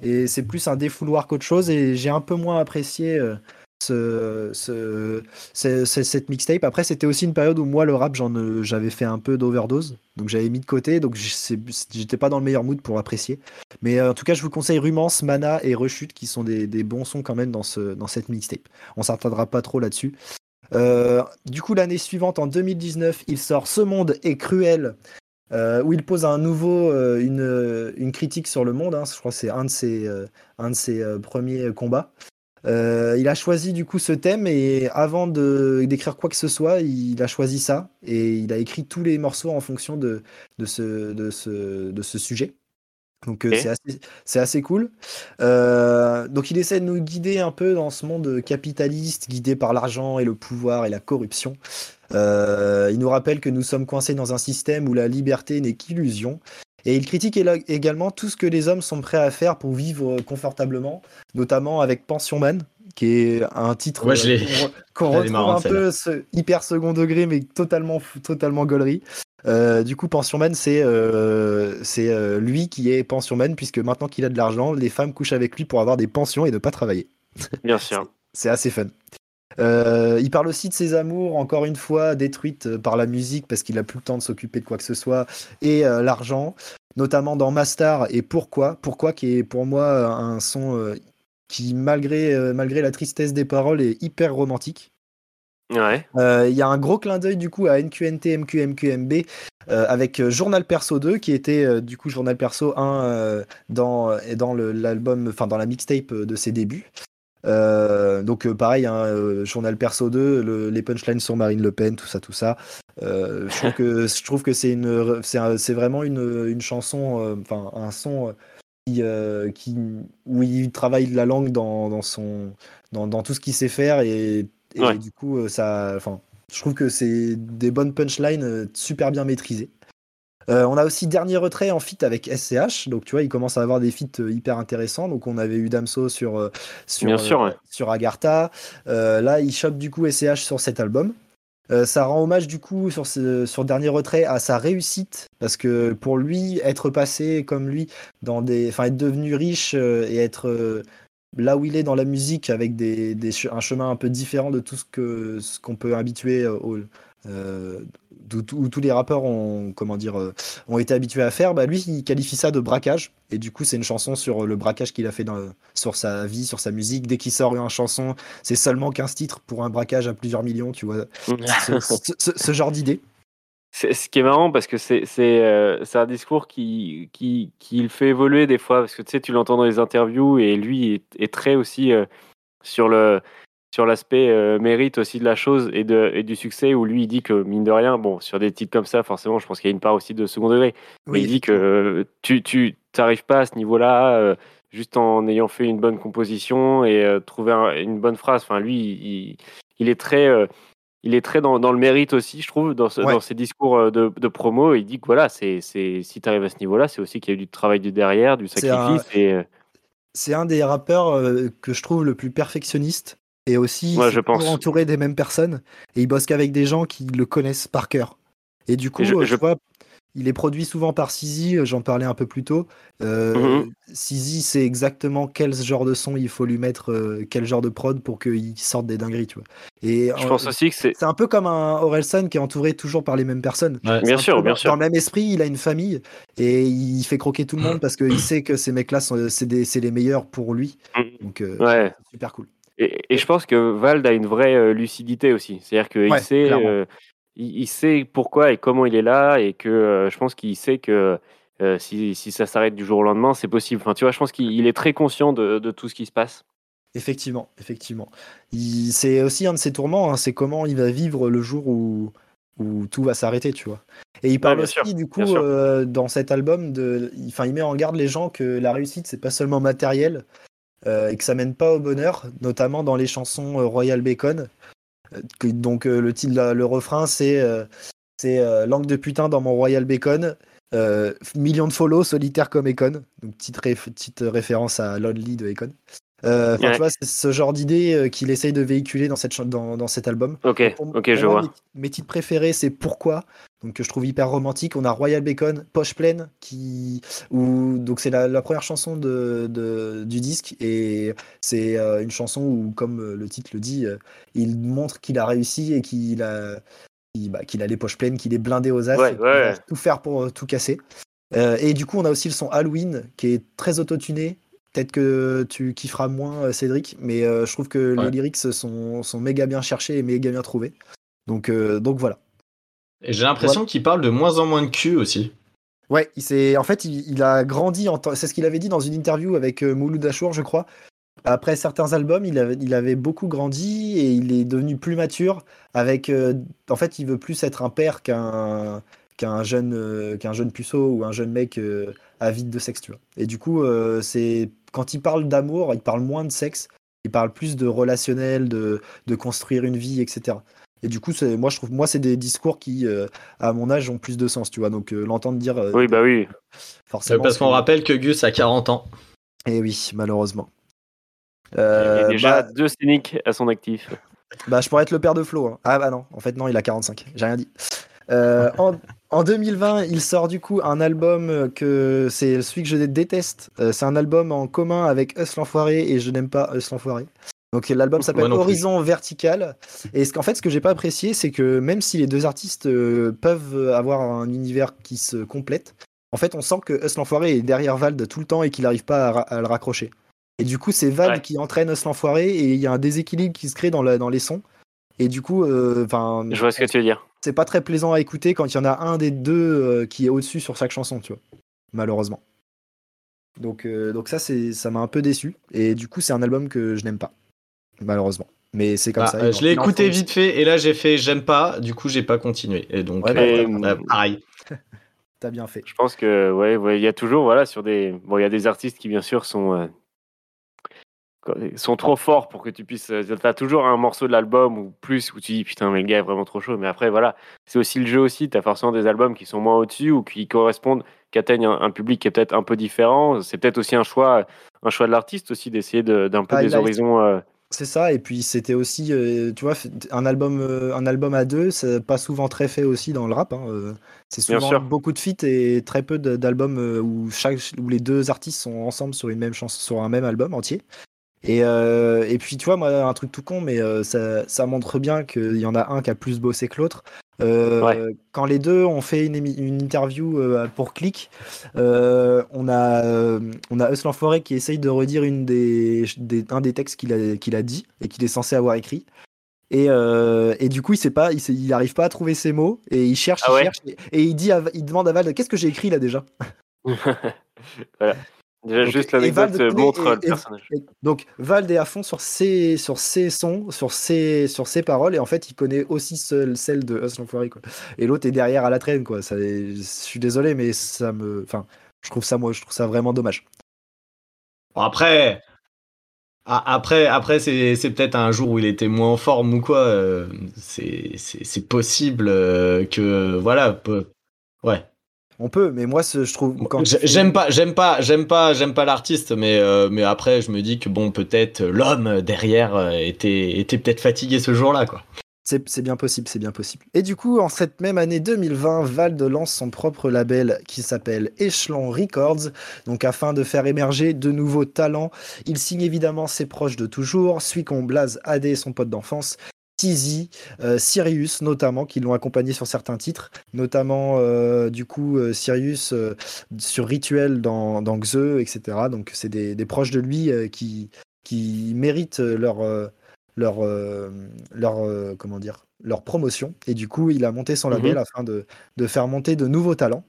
Et c'est plus un défouloir qu'autre chose. Et j'ai un peu moins apprécié euh, ce, ce- ce- ce- cette mixtape. Après, c'était aussi une période où moi, le rap, j'en, euh, j'avais fait un peu d'overdose. Donc j'avais mis de côté. Donc j'étais pas dans le meilleur mood pour apprécier. Mais euh, en tout cas, je vous conseille Rumance, Mana et Rechute qui sont des, bons sons quand même dans, dans cette mixtape. On s'attardera pas trop là-dessus. Du coup, l'année suivante, en 2019, il sort Ce monde est cruel, euh, où il pose un nouveau, euh, une, une critique sur le monde. hein. Je crois que c'est un de ses, euh, un de ses euh, premiers combats. Euh, il a choisi du coup ce thème et avant d'écrire quoi que ce soit, il a choisi ça et il a écrit tous les morceaux en fonction de, de, ce, de, ce, de ce sujet. Donc euh, c'est assez, c'est assez cool. Euh, donc il essaie de nous guider un peu dans ce monde capitaliste, guidé par l'argent et le pouvoir et la corruption. Euh, il nous rappelle que nous sommes coincés dans un système où la liberté n'est qu'illusion. Et il critique également tout ce que les hommes sont prêts à faire pour vivre confortablement, notamment avec Pension Man, qui est un titre
Ouais,
euh, qu'on-
est
retrouve
marrante,
un peu ce- hyper second degré, mais totalement, totalement gaulerie. Euh, du coup, Pensionman, c'est euh, c'est euh, lui qui est pensionman, puisque maintenant qu'il a de l'argent, les femmes couchent avec lui pour avoir des pensions et ne pas travailler.
Bien sûr.
C'est assez fun. Euh, il parle aussi de ses amours, encore une fois, détruites euh, par la musique parce qu'il n'a plus le temps de s'occuper de quoi que ce soit, et euh, l'argent, notamment dans Mastar et Pourquoi. Pourquoi, qui est pour moi un son euh, qui, malgré, malgré la tristesse des paroles, est hyper romantique.
Ouais.
Euh, Il y a un gros clin d'œil du coup à NQNT MQMQMB euh, avec Journal Perso 2 qui était euh, du coup Journal Perso 1 euh, dans, dans l'album, enfin dans la mixtape de ses débuts. Euh, donc euh, pareil, hein, euh, Journal Perso 2, le- les punchlines sur Marine Le Pen, tout ça, tout ça. Euh, je trouve que je trouve que c'est une, c'est un- c'est vraiment une, une chanson, enfin un son qui, qui où il travaille la langue dans, dans son, dans, dans tout ce qu'il sait faire et, et
Ouais.
du coup ça, enfin, je trouve que c'est des bonnes punchlines super bien maîtrisées. Euh, on a aussi dernier retrait en feat avec SCH, donc tu vois, il commence à avoir des feats euh, hyper intéressants. Donc on avait eu Damso sur euh, sur,
Bien sûr, ouais.
sur Agartha. Là, il chope du coup SCH sur cet album. Euh, ça rend hommage du coup sur ce sur dernier retrait à sa réussite parce que pour lui être passé comme lui dans des enfin être devenu riche euh, et être euh, là où il est dans la musique avec des, des un chemin un peu différent de tout ce que ce qu'on peut habituer au où tous les rappeurs ont comment dire euh, ont été habitués à faire bah lui il qualifie ça de braquage. Et du coup c'est une chanson sur le braquage qu'il a fait dans, sur sa vie sur sa musique. Dès qu'il sort une chanson c'est seulement 15 titres pour un braquage à plusieurs millions tu vois. Ce, ce- ce- ce genre d'idée.
C'est- Ce qui est marrant parce que c'est euh, un discours qui, qui qui le fait évoluer des fois parce que tu sais tu l'entends dans les interviews et lui est, est très aussi euh, sur le sur l'aspect euh, mérite aussi de la chose et de et du succès où lui il dit que mine de rien bon sur des titres comme ça forcément je pense qu'il y a une part aussi de second degré mais il dit que euh, tu tu t'arrives pas à ce niveau-là euh, juste en ayant fait une bonne composition et euh, trouver un- une bonne phrase enfin lui il, il est très il est très dans, dans le mérite aussi, je trouve, dans, ce-
Ouais.
dans ses discours de, de promo. Il dit que voilà, c'est, si tu arrives à ce niveau-là, c'est aussi qu'il y a eu du travail du derrière, du
C'est un-
sacrifice. Et,
c'est un des rappeurs que je trouve le plus perfectionniste et aussi
Ouais,
c'est
je pense.
entouré des mêmes personnes et il bosse qu'avec des gens qui le connaissent par cœur. Et du coup,
Je-
euh,
je-
vois, il est produit souvent par Sizi, euh, j'en parlais un peu plus tôt. Euh,
Mhm.
Sizi sait exactement quel genre de son il faut lui mettre, euh, quel genre de prod pour qu'il sorte des dingueries, tu vois. Et
je
en-
pense aussi que c'est.
c'est un peu comme un Orelsan qui est entouré toujours par les mêmes personnes.
Ouais.
C'est
Bien sûr,
peu
bien
dans,
sûr.
Dans le même esprit, il a une famille et il fait croquer tout le monde parce qu'il sait que ces mecs-là, sont- c'est c'est les meilleurs pour lui.
Mm.
Donc, euh,
Ouais.
c'est super cool.
Et, et je pense que Vald a une vraie euh, lucidité aussi. C'est-à-dire qu'il
Ouais,
sait,
clairement.
euh, il, il sait pourquoi et comment il est là, et que euh, je pense qu'il sait que euh, si, si ça s'arrête du jour au lendemain, c'est possible. Enfin, tu vois, je pense qu'il il est très conscient de, de tout ce qui se passe.
Effectivement, effectivement. C'est aussi un de ses tourments, hein, c'est comment il va vivre le jour où, où tout va s'arrêter, tu vois. Et il parle aussi,
sûr,
du coup, dans cet album, de, il, il met en garde les gens que la réussite, c'est pas seulement matériel et que ça mène pas au bonheur, notamment dans les chansons euh, Royal Bacon. Euh, donc, euh, le, titre, le refrain, c'est euh, euh, langue de putain dans mon Royal Bacon. Euh, millions de follow, solitaire comme Econ. Donc, petite, petite référence à Lonely de Econ. Euh,
Ouais.
tu vois, c'est ce genre d'idée euh, qu'il essaye de véhiculer dans, cette, chan- dans, dans cet album.
Ok,
Pour-
ok,
pour
je
moi,
vois.
Mes, mes titres préférés, c'est Pourquoi, donc que je trouve hyper romantique. On a Royal Bacon, Poche pleine, qui, où, donc c'est la, la première chanson de, de- du disque et c'est euh, une chanson où, comme le titre le dit, euh, il montre qu'il a réussi et qu'il a, qu'il bah, qu'il a les poches pleines, qu'il est blindé aux as,
Ouais,
et
ouais.
tout faire pour tout casser. Et du coup, on a aussi le son Halloween qui est très autotuné, Peut-être que tu kifferas moins euh, Cédric, mais euh, je trouve que
Ouais.
les lyrics sont, sont méga bien cherchés et méga bien trouvés. Donc, euh, donc voilà.
Et j'ai l'impression qu'il parle de moins en moins de cul aussi.
Ouais, il s'est, en fait, il, il a grandi. En c'est ce qu'il avait dit dans une interview avec Mouloud Achour, je crois. Après certains albums, il avait, il avait beaucoup grandi et il est devenu plus mature. Avec, euh, en fait, il veut plus être un père qu'un qu'un jeune euh, qu'un jeune puceau ou un jeune mec euh, avide de sexe, tu vois. Et du coup, c'est quand il parle d'amour, il parle moins de sexe. Il parle plus de relationnel, de, de construire une vie, etc. Et du coup, moi, je trouve, moi, c'est des discours qui, euh, à mon âge, ont plus de sens, tu vois. Donc, euh, l'entendre dire, euh,
Oui, bah oui.
forcément.
Parce qu'on rappelle que Gus a 40 ans.
Eh oui, malheureusement.
Il y a déjà
bah,
deux cyniques à son actif.
bah, je pourrais être le père de Flo. hein. Ah bah non, en fait non, il a 45. J'ai rien dit. Euh, en, en 2020, il sort du coup un album que c'est celui que je déteste. Euh, c'est un album en commun avec Us l'Enfoiré et je n'aime pas Us l'Enfoiré. Donc l'album s'appelle. Horizon Vertical. Et ce qu'en fait, ce que j'ai pas apprécié, c'est que même si les deux artistes euh, peuvent avoir un univers qui se complète, en fait, on sent que Us l'Enfoiré est derrière Vald tout le temps et qu'il n'arrive pas à, le raccrocher. Et du coup, c'est Vald
Ouais.
qui entraîne Us l'Enfoiré et il y a un déséquilibre qui se crée dans, la- dans les sons. Et du coup, euh, enfin,
Je vois ce que tu veux dire.
c'est pas très plaisant à écouter quand il y en a un des deux euh, qui est au-dessus sur chaque chanson, tu vois. Malheureusement. Donc, euh, donc ça, c'est, ça m'a un peu déçu. Et du coup, c'est un album que je n'aime pas. Malheureusement. Mais c'est comme
Bah,
ça.
euh, je l'ai écouté vite fait et là j'ai fait j'aime pas, du coup j'ai pas continué. Et donc,
Ouais, bah,
euh, euh, pareil.
T'as bien fait.
Je pense que ouais, ouais, il y a toujours voilà sur des bon, il y a des artistes qui bien sûr sont quoi, sont trop forts pour que tu puisses. euh, T'as toujours un morceau de l'album ou plus où tu dis putain mais le gars est vraiment trop chaud. Mais après voilà, c'est aussi le jeu aussi. T'as forcément des albums qui sont moins au-dessus ou qui correspondent, qui atteignent un, un public qui est peut-être un peu différent. C'est peut-être aussi un choix, un choix de l'artiste aussi d'essayer de- d'un peu
Ah,
des horizons. euh,
C'est ça, et puis c'était aussi, euh, tu vois, un album, euh, un album à deux, c'est pas souvent très fait aussi dans le rap. hein, euh, c'est souvent beaucoup de feats et très peu d'albums où, chaque, où les deux artistes sont ensemble sur une même chanson, sur un même album entier. Et, euh, et puis, tu vois, moi, un truc tout con, mais euh, ça, ça montre bien qu'il y en a un qui a plus bossé que l'autre. Euh,
Ouais.
Quand les deux ont fait une, une interview pour Click, on a, on a Us l'Enfoiré qui essaye de redire une des, des- un des textes qu'il a, qu'il a dit et qu'il est censé avoir écrit. Et, euh, et du coup, il sait pas, il, sait- il arrive pas à trouver ses mots et il cherche,
Ah
il
ouais
cherche et, et il dit, à- il demande à Val, qu'est-ce que j'ai écrit là déjà?
Voilà. Déjà
Donc,
juste l'anecdote montre
et-
le personnage.
Et Donc Vald est à fond sur ses, sur ses sons, sur ses, sur ses paroles, et en fait il connaît aussi seul, celle de Us l'enfoiré quoi. Et l'autre est derrière à la traîne quoi. Ça, je suis désolé mais ça me, enfin, je trouve ça moi, je trouve ça vraiment dommage.
Bon, après, a- après, après c'est c'est peut-être un jour où il était moins en forme ou quoi. euh, c'est c'est- c'est possible euh, que voilà. peu- Ouais.
On peut, mais moi ce- je trouve quand
J'aime pas, j'aime pas, j'aime pas, j'aime pas l'artiste, mais euh, mais après je me dis que bon peut-être l'homme derrière euh, était était peut-être fatigué ce jour-là quoi.
C'est bien possible, c'est bien possible. Et du coup, en cette même année 2020, Vald lance son propre label qui s'appelle Echelon Records. Donc, afin de faire émerger de nouveaux talents, il signe évidemment ses proches de toujours, Suicon, Blaze, AD, son pote d'enfance, Tizi, euh, Sirius notamment, qui l'ont accompagné sur certains titres, notamment euh, du coup euh, Sirius sur Rituel dans, dans Xe, etc. Donc, c'est des, des proches de lui qui, qui méritent leur. leur, leur comment dire leur promotion et du coup il a monté son label
Mhm.
afin de, de faire monter de nouveaux talents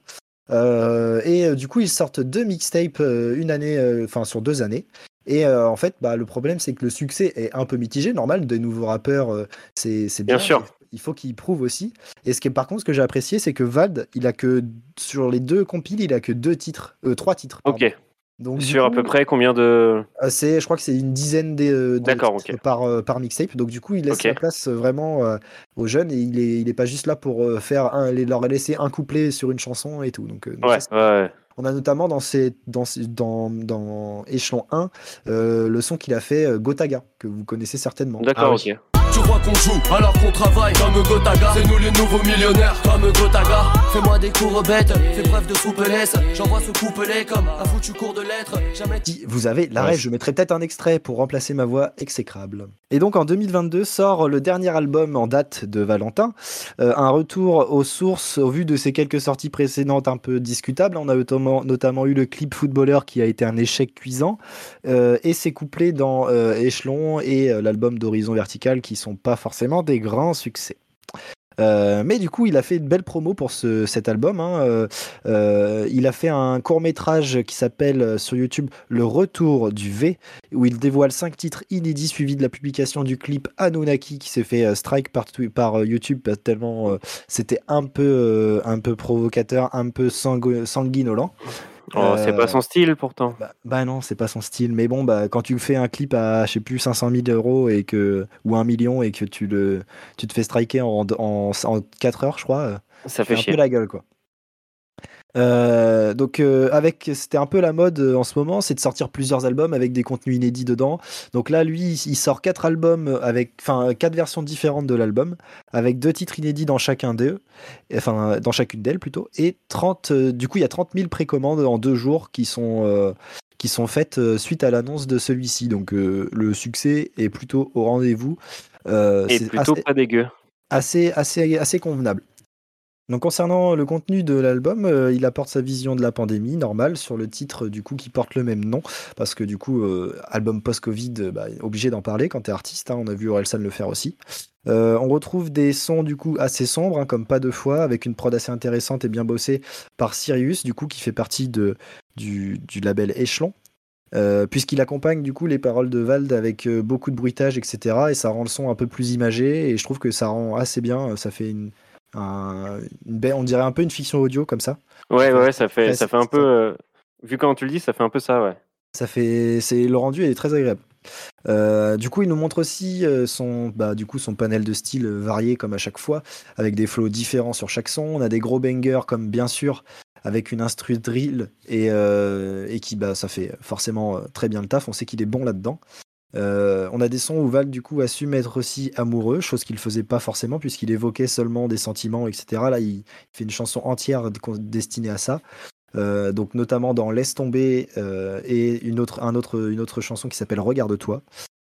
et du coup ils sortent deux mixtapes une année enfin sur deux années et euh, en fait bah, le problème c'est que le succès est un peu mitigé normal des nouveaux rappeurs euh, c'est bien,
Bien sûr.
il faut qu'ils prouvent aussi et ce qui est par contre ce que j'ai apprécié c'est que Vald il a que sur les deux compiles il a que deux titres euh, trois titres pardon.
Ok.
donc
Sur à peu près combien de.
c'est, je crois que c'est une dizaine de, titres par, par mixtape. Donc du coup, il laisse
Ok.
la place vraiment euh, aux jeunes et il est, il est pas juste là pour faire un, leur laisser un couplet sur une chanson et tout. Donc, donc
Ouais,
ça, c'est-
ouais, ouais.
On a notamment dans, ces, dans, ces- dans, dans Échelon 1 euh, le son qu'il a fait euh, Gotaga, que vous connaissez certainement.
D'accord,
Ah oui.
Tu crois qu'on joue alors qu'on travaille comme Gotaga. C'est nous les nouveaux millionnaires comme Gotaga. Fais-moi des cours bêtes, fais preuve de souplesse. J'envoie ce couplet comme un foutu cours de lettres. Jamais
Si vous avez la rêve, je mettrai peut-être un extrait pour remplacer ma voix exécrable. Et donc en 2022 sort le dernier album en date de Valentin, euh, un retour aux sources au vu de ses quelques sorties précédentes un peu discutables. On a notamment, notamment eu le clip footballeur qui a été un échec cuisant euh, et ses couplets dans euh, Échelon et euh, l'album d'Horizon Vertical qui sont pas forcément des grands succès. Euh, mais du coup, il a fait une belle promo pour ce, cet album. hein. Euh, euh, il a fait un court métrage qui s'appelle sur YouTube Le Retour du V, où il dévoile cinq titres inédits suivis de la publication du clip Anunnaki qui s'est fait strike par, YouTube tellement c'était un peu un peu provocateur, un peu sangu- sanguinolent.
Oh, c'est
Euh,
pas son style pourtant.
Bah, bah non, c'est pas son style. Mais bon, bah quand tu fais un clip à je sais plus 500 000 euros et que ou un million et que tu le tu te fais striker en en, en 4 heures, je crois. euh,
Ça
fait
fait
un
chier.
peu la gueule quoi. Euh, donc euh, avec c'était un peu la mode euh, en ce moment, c'est de sortir plusieurs albums avec des contenus inédits dedans. Donc là lui il sort quatre albums avec enfin quatre versions différentes de l'album avec deux titres inédits dans chacun d'eux, enfin dans chacune d'elles plutôt et 30 euh, du coup il y a 30 000 précommandes en deux jours qui sont qui sont faites suite à l'annonce de celui-ci. Donc le succès est plutôt au rendez-vous.
Et plutôt
assez-
pas dégueu.
assez, assez, assez convenable. Donc concernant le contenu de l'album, euh, il apporte sa vision de la pandémie, normale, sur le titre du coup qui porte le même nom, parce que du coup, euh, album post-Covid, euh, bah, obligé d'en parler quand t'es artiste, hein, on a vu Orelsan le faire aussi. On retrouve des sons du coup assez sombres, hein, comme pas deux fois, avec une prod assez intéressante et bien bossée par Sirius, du coup qui fait partie de, du, label Échelon. Puisqu'il accompagne du coup les paroles de Vald avec beaucoup de bruitage, etc. Et ça rend le son un peu plus imagé, et je trouve que ça rend assez bien, ça fait une, un- une belle- on dirait un peu une fiction audio comme ça.
Ouais, ouais, ça fait,
Ouais,
ça fait un peu. euh, Vu comment tu le dis, ça fait un peu ça, ouais.
Ça fait, c'est le rendu est très agréable. Euh, du coup, il nous montre aussi euh, son, bah, du coup, son panel de styles varié comme à chaque fois, avec des flows différents sur chaque son. On a des gros bangers comme bien sûr avec une instru drill et, euh, et qui, bah, ça fait forcément très bien le taf. On sait qu'il est bon là-dedans. Euh, on a des sons où Val du coup a su mettre aussi amoureux, chose qu'il faisait pas forcément puisqu'il évoquait seulement des sentiments, etc. Là, il, il fait une chanson entière de- destinée à ça. Euh, donc notamment dans Laisse tomber euh, et une autre, un autre, une autre chanson qui s'appelle Regarde-toi.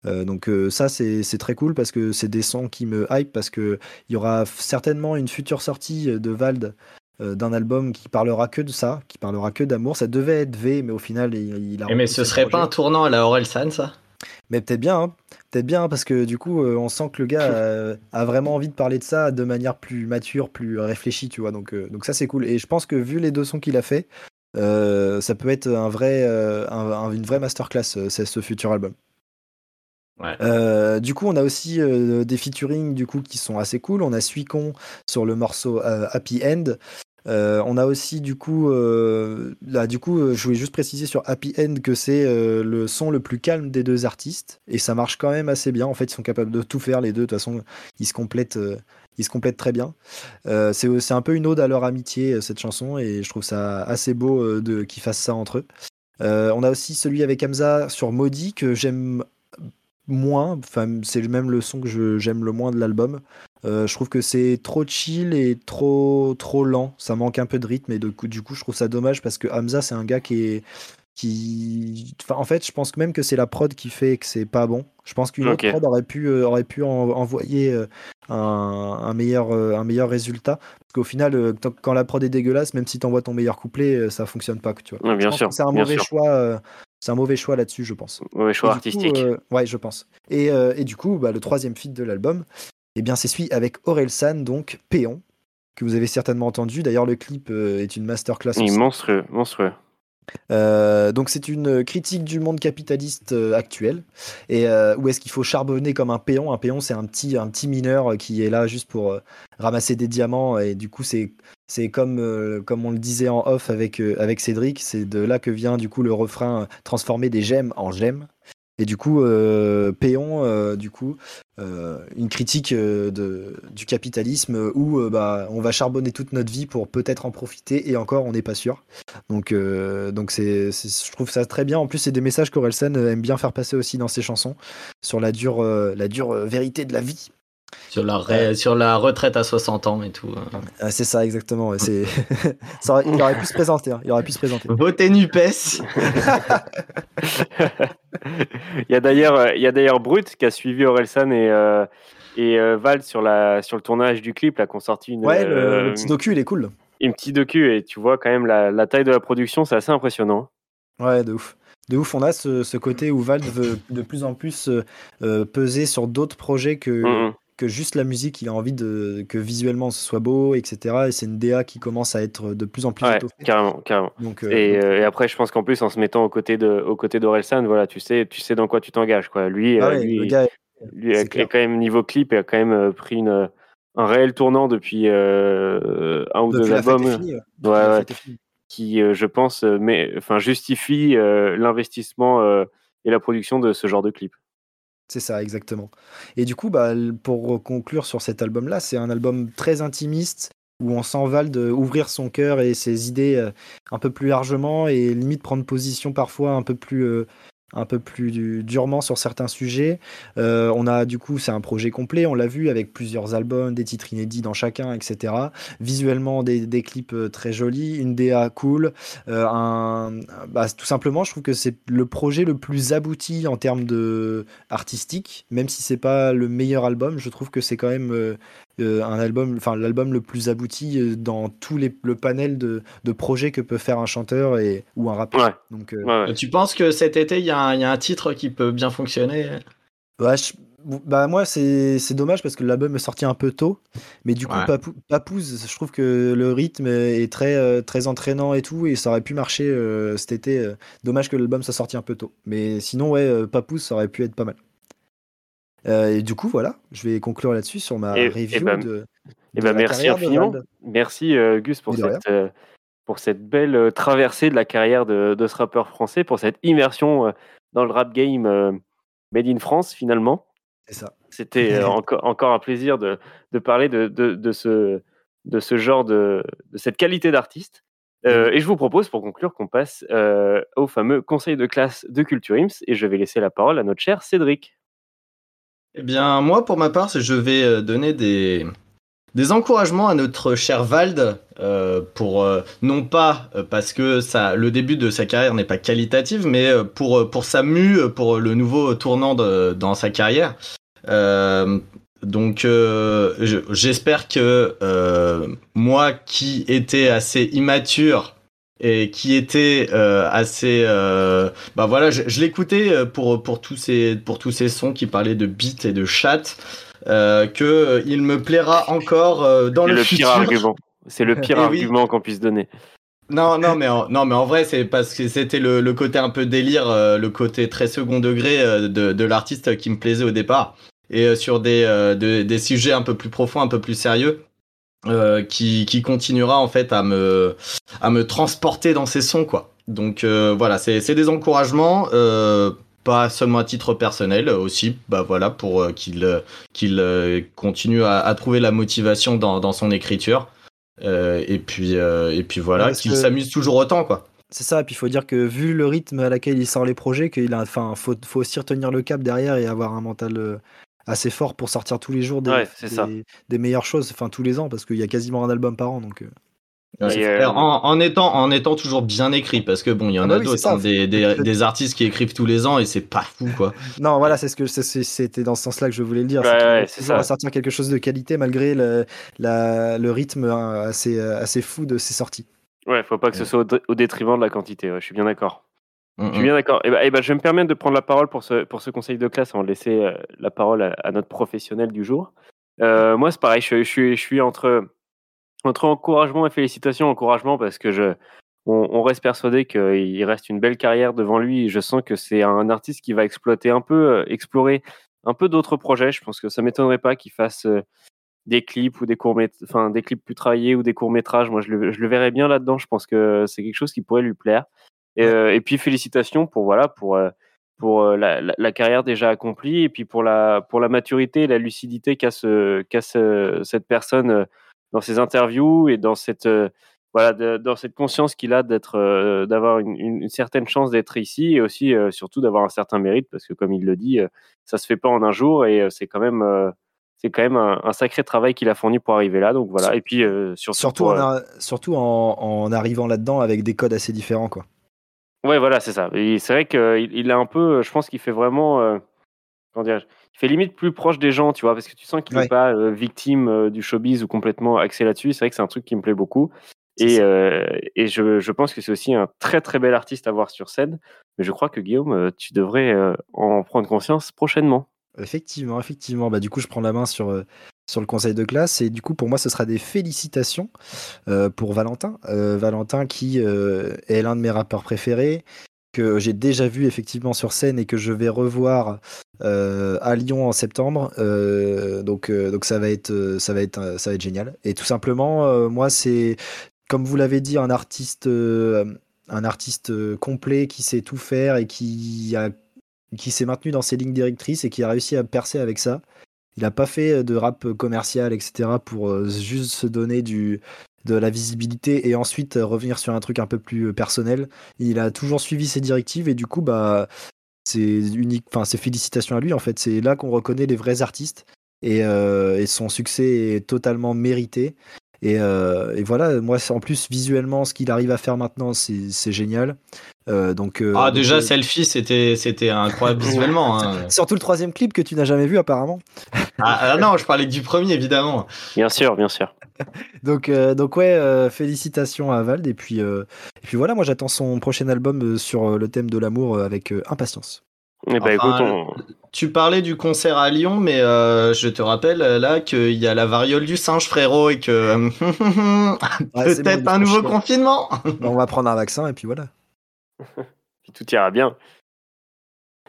Euh, donc euh, ça c'est très cool parce que c'est des sons qui me hype parce que il y aura certainement une future sortie de Vald euh, d'un album qui parlera que de ça, qui parlera que d'amour. Ça devait être V, mais au final il, il a.
Mais ce serait pas un tournant à la Orelsan, ça?
Mais peut-être bien, hein. peut-être bien parce que du coup, euh, on sent que le gars euh, a vraiment envie de parler de ça de manière plus mature, plus réfléchie, tu vois. Donc, euh, donc ça c'est cool. Et je pense que vu les deux sons qu'il a fait, euh, ça peut être un vrai, un- un- une vraie masterclass, c'est ce futur album.
Ouais.
Euh, du coup, on a aussi euh, des featuring du coup qui sont assez cool. On a Suicon sur le morceau euh, Happy End. Euh, on a aussi du coup, euh, du coup, euh, je voulais juste préciser sur Happy End que c'est le son le plus calme des deux artistes et ça marche quand même assez bien. En fait, ils sont capables de tout faire les deux. De toute façon, ils se complètent, très bien. C'est un peu une ode à leur amitié cette chanson et je trouve ça assez beau de qu'ils fassent ça entre eux. On a aussi celui avec Hamza sur Maudit que j'aime moins. Enfin, c'est même le son que j'aime le moins de l'album. Euh, je trouve que c'est trop chill et trop trop lent. Ça manque un peu de rythme et de coup, du coup, je trouve ça dommage parce que Hamza, c'est un gars qui est qui. Enfin, en fait, je pense même que c'est la prod qui fait que c'est pas bon. Je pense qu'une autre prod aurait pu euh, aurait pu en- envoyer euh, un, un meilleur un meilleur résultat. Parce qu'au final, quand la prod est dégueulasse, même si t'envoies ton meilleur couplet, ça fonctionne pas. Tu vois.
Ouais, bien sûr,
C'est un mauvais choix. c'est un mauvais choix là-dessus, je pense.
Mauvais choix
coup,
artistique.
euh, ouais, je pense. Et, euh, et du coup, bah, le troisième feat de l'album, eh bien, c'est celui avec Orelsan, donc Péon, que vous avez certainement entendu. D'ailleurs, le clip euh, est une masterclass. Aussi.
monstrueux, monstrueux.
Euh, donc, c'est une critique du monde capitaliste euh, actuel. Et euh, où est-ce qu'il faut charbonner comme un péon? Un péon, c'est un petit, un petit mineur qui est là juste pour ramasser des diamants. Et du coup, c'est c'est comme, comme on le disait en off avec, avec Cédric, c'est de là que vient du coup le refrain transformer des gemmes en gemmes. Et du coup, euh, Péon, euh, du coup, euh, une critique euh, du capitalisme où bah, on va charbonner toute notre vie pour peut-être en profiter et encore, on n'est pas sûr. Donc, donc c'est, je trouve ça très bien. En plus, c'est des messages qu'Orelsan euh, aime bien faire passer aussi dans ses chansons sur la dure, la dure vérité de la vie.
Sur la, ré- sur la retraite à 60 ans et tout. hein.
Ah, c'est ça, exactement. ouais, C'est... ça aurait- il aurait pu se présenter. hein, il aurait pu se présenter.
Votez NUPES
il y a d'ailleurs, euh, il y a d'ailleurs Brut qui a suivi Orelsan et euh, et euh, Val sur la sur le tournage du clip là, qu'on sorti une
Ouais, le,
euh,
le petit docu, il est cool.
une petite docu et tu vois quand même la, la taille de la production, c'est assez impressionnant.
Ouais, de ouf. De ouf, on a ce, ce côté où Valve veut de plus en plus euh, euh, peser sur d'autres projets que,
Mhm.
Que juste la musique. Il a envie de, que visuellement ce soit beau, etc. Et c'est une DA qui commence à être de plus en plus
Ouais, carrément, carrément.
Donc, euh,
Et, euh, et après, je pense qu'en plus, en se mettant aux côtés de, aux côtés d'Orelsan, voilà, tu sais, tu sais dans quoi tu t'engages, quoi. Lui,
ah
euh,
ouais,
lui,
le gars,
lui a, quand même niveau clip, a quand même pris une, un réel tournant depuis euh, un ou
depuis
deux albums,
ouais.
qui, je pense, mais, enfin, justifie l'investissement et la production de ce genre de clip.
C'est ça, exactement. Et du coup, bah, pour conclure sur cet album-là, c'est un album très intimiste où on sent Val de ouvrir son cœur et ses idées euh, un peu plus largement et limite prendre position parfois un peu plus, euh, un peu plus du- durement sur certains sujets. Euh, on a du coup, c'est un projet complet, on l'a vu avec plusieurs albums, des titres inédits dans chacun, etc. Visuellement, des, clips euh, très jolis, une DA cool, euh, bah, tout simplement, je trouve que c'est le projet le plus abouti en termes de artistique, même si c'est pas le meilleur album, je trouve que c'est quand même euh, un album, enfin l'album le plus abouti euh, dans tout les, le panel de, de projets que peut faire un chanteur et, ou un rappeur.
Ouais,
Donc, euh,
ouais, ouais.
Tu penses que cet été, il y, a un- il y a un titre qui peut bien fonctionner?
Ouais, je- bah moi c'est c'est dommage parce que l'album est sorti un peu tôt, mais du coup
Ouais.
Papou- Papouze, je trouve que le rythme est très très entraînant et tout et ça aurait pu marcher euh, cet été. Dommage que l'album soit sorti un peu tôt, mais sinon ouais Papouze ça aurait pu être pas mal. Euh, et du coup voilà, je vais conclure là-dessus sur ma
Et- et
review
ben-
de,
Eh
de
ben,
la
merci infiniment. Merci euh, Gus pour cette, euh, pour cette belle traversée de la carrière de, de ce rappeur français, pour cette immersion dans le rap game made in France finalement.
C'est ça.
C'était encore, encore un plaisir de, de parler de, de, de ce, de ce genre de, de cette qualité d'artiste. Euh, et je vous propose pour conclure qu'on passe euh, au fameux conseil de classe de Culture Ims et je vais laisser la parole à notre cher Cédric.
Eh bien, moi, pour ma part, je vais euh, donner des, des encouragements à notre cher Vald, euh, pour euh, non pas euh, parce que ça, le début de sa carrière n'est pas qualitative, mais pour, pour sa mue, pour le nouveau tournant de- dans sa carrière. Donc, je- j'espère que moi, qui étais assez immature et qui était euh, assez euh, bah voilà je, je l'écoutais euh, pour pour tous ces pour tous ces sons qui parlaient de beat et de chat euh, que euh, il me plaira encore euh, dans
C'est
le,
le
futur
pire argument. C'est le pire
oui.
argument qu'on puisse donner.
non non mais en, non mais en vrai c'est parce que c'était le, le côté un peu délire euh, le côté très second degré euh, de, de l'artiste qui me plaisait au départ et euh, sur des euh, de- des sujets un peu plus profonds un peu plus sérieux euh, qui, qui continuera en fait à me, à me transporter dans ces sons quoi. Donc euh, voilà, c'est des encouragements, euh, pas seulement à titre personnel, aussi bah voilà pour qu'il qu'il continue à, à trouver la motivation dans, dans son écriture. Et puis et puis voilà,
Ouais,
qu'il
que-
s'amuse toujours autant quoi.
C'est ça, et puis il faut dire que vu le rythme à laquelle il sort les projets, qu'il a, enfin, faut, faut aussi retenir le cap derrière et avoir un mental assez fort pour sortir tous les jours des,
Ouais, c'est
des,
ça.
des meilleures choses, enfin tous les ans, parce qu'il y a quasiment un album par an, donc. euh,
euh,
en, en étant en étant toujours bien écrit parce que bon il y en
Ah bah
a
oui,
d'autres hein, des, des, des artistes qui écrivent tous les ans et c'est pas fou quoi.
Non, voilà, c'est ce que c'était dans ce sens-là que je voulais le dire.
Ouais, ouais, ça.
à sortir quelque chose de qualité malgré le, la- le rythme assez, euh, assez fou de ses sorties.
Ouais, faut pas que ce soit au, dé- au détriment de la quantité. ouais, je suis bien d'accord.
Mm,
Je suis bien d'accord. Et ben, eh ben, je vais me permettre de prendre la parole pour ce, pour ce conseil de classe avant de laisser euh, la parole à, à notre professionnel du jour. Euh, moi, c'est pareil, je, je suis, je suis entre, entre encouragement et félicitations. Encouragement parce que je, on, on reste persuadé qu'il reste une belle carrière devant lui. Et je sens que c'est un artiste qui va exploiter un peu, euh, explorer un peu d'autres projets. Je pense que ça m'étonnerait pas qu'il fasse des clips ou des courts enfin des clips plus travaillés ou des courts métrages. Moi, je le, je le verrais bien là-dedans. Je pense que c'est quelque chose qui pourrait lui plaire. Et, euh, et puis félicitations pour voilà pour euh, pour euh, la, la- la carrière déjà accomplie et puis pour la, pour la maturité et la lucidité qu'a ce, qu'a ce- cette personne dans ses interviews et dans cette, voilà, de- dans cette conscience qu'il a d'être, euh, d'avoir une, une- une certaine chance d'être ici et aussi euh, surtout d'avoir un certain mérite parce que comme il le dit, euh, ça se fait pas en un jour et c'est quand même, c'est quand même un, un sacré travail qu'il a fourni pour arriver là. Donc voilà. Et puis surtout,
Surtout,
pour,
en, a- surtout en, en arrivant là-dedans avec des codes assez différents, quoi.
Ouais, voilà, c'est ça. C'est vrai qu'il il est un peu, je pense qu'il fait vraiment, euh, comment dirais-je, il fait limite plus proche des gens, tu vois, parce que tu sens qu'il n'est
Ouais.
pas euh, victime euh, du showbiz ou complètement axé là-dessus. C'est vrai que c'est un truc qui me plaît beaucoup. Et, euh, et je, je pense que c'est aussi un très très bel artiste à voir sur scène. Mais je crois que Guillaume, tu devrais en prendre conscience prochainement.
Effectivement, effectivement. Bah, du coup, je prends la main sur, euh, sur le conseil de classe. Et du coup, pour moi, ce sera des félicitations euh, pour Valentin. Euh, Valentin, qui est l'un de mes rappeurs préférés, que j'ai déjà vu effectivement sur scène et que je vais revoir à Lyon en septembre. Donc, donc ça va être, ça va être, ça va être génial. Et tout simplement, moi, c'est comme vous l'avez dit, un artiste, un artiste complet qui sait tout faire et qui a qui s'est maintenu dans ses lignes directrices et qui a réussi à percer avec ça. Il n'a pas fait de rap commercial, etc., pour euh, juste se donner de la visibilité et ensuite euh, revenir sur un truc un peu plus euh, personnel. Il a toujours suivi ses directives et du coup, bah, c'est unique. Enfin, c'est félicitations à lui. En fait, c'est là qu'on reconnaît les vrais artistes et, son succès est totalement mérité. Et, et voilà, moi, en plus, visuellement, ce qu'il arrive à faire maintenant, c'est génial. Euh, donc, euh,
Ah,
donc,
déjà,
euh,
selfie, c'était c'était incroyable visuellement. hein.
Surtout le troisième clip que tu n'as jamais vu apparemment.
Ah, ah non, je parlais du premier, évidemment.
Bien sûr, bien sûr.
Donc, euh, donc ouais, euh, félicitations à Vald. Et puis, euh, et puis voilà, moi j'attends son prochain album sur le thème de l'amour avec euh, impatience.
Eh ben,
Enfin,
écoute, on-
Tu parlais du concert à Lyon, mais euh, je te rappelle là qu'il y a la variole du singe, frérot, et que
Ouais, c'est bon,
peut-être un nouveau confinement.
On va prendre un vaccin et puis voilà.
puis tout ira bien.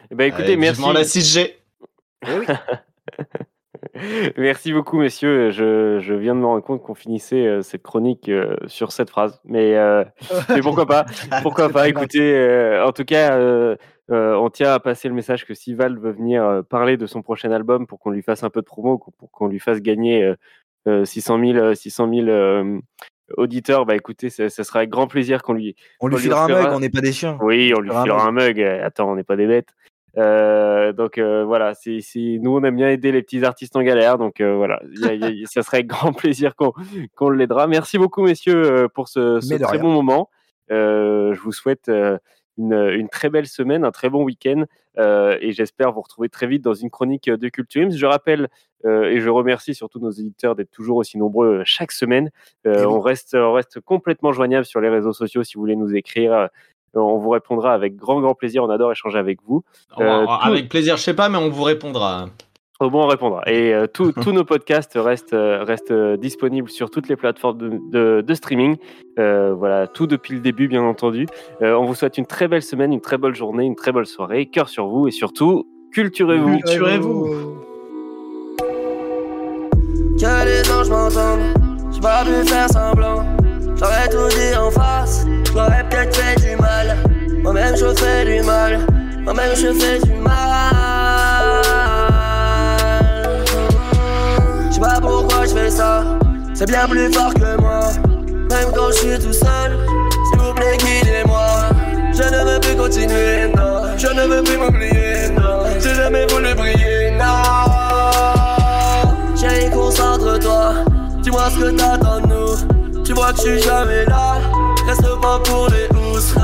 Eh ben, écoutez,
Allez,
merci.
la 6G.
Merci beaucoup, messieurs. Je, je viens de me rendre compte qu'on finissait euh, cette chronique euh, sur cette phrase. Mais, euh, mais pourquoi pas? Pourquoi
C'est
pas? Écoutez, euh, en tout cas, euh, euh, on tient à passer le message que si Val veut venir euh, parler de son prochain album pour qu'on lui fasse un peu de promo, pour qu'on lui fasse gagner euh, euh, 600 000, euh, 600 000 auditeurs, bah écoutez, ça, ça sera avec grand plaisir qu'on lui,
On lui
lui
filera un mug, on n'est pas des chiens.
oui, on lui
filera un
mug. Euh, Attends, on n'est pas des bêtes. Euh, donc euh, voilà, c'est, c'est- nous on aime bien aider les petits artistes en galère, donc euh, voilà, il y a- y a- ça serait avec grand plaisir qu'on, qu'on l'aidera. Merci beaucoup messieurs pour ce, très
rien.
bon moment. Je vous souhaite une, une très belle semaine, un très bon week-end, euh, et j'espère vous retrouver très vite dans une chronique de Culture Ims. Je rappelle euh, et je remercie surtout nos éditeurs d'être toujours aussi nombreux euh, chaque semaine. Euh, on, reste, on reste complètement joignable sur les réseaux sociaux si vous voulez nous écrire. On vous répondra avec grand, grand plaisir. On adore échanger avec vous. Tout-
Avec plaisir, je sais pas, mais on vous répondra.
Au moins, on répondra. Et euh, tout- tous nos podcasts restent, euh, restent euh, disponibles sur toutes les plateformes de, de- de streaming. Euh, voilà, tout depuis le début, bien entendu. Euh, on vous souhaite une très belle semaine, une très belle journée, une très belle soirée. Cœur sur vous et surtout, culturez-vous.
Culturez-vous.
Que les anges m'entendent, j'ai pas pu faire semblant. J'aurais tout dit en face, j'aurais peut-être fait du mal. Moi-même je fais du mal, moi-même je fais du mal. Pas pourquoi je fais ça, c'est bien plus fort que moi. Même quand je suis tout seul, s'il vous plaît guidez-moi. Je ne veux plus continuer, non. Je ne veux plus m'oublier, non. J'ai jamais voulu briller, non. Chérie, concentre-toi. Dis-moi ce que t'attends de nous. Tu vois que je suis jamais là. Reste pas pour les housses.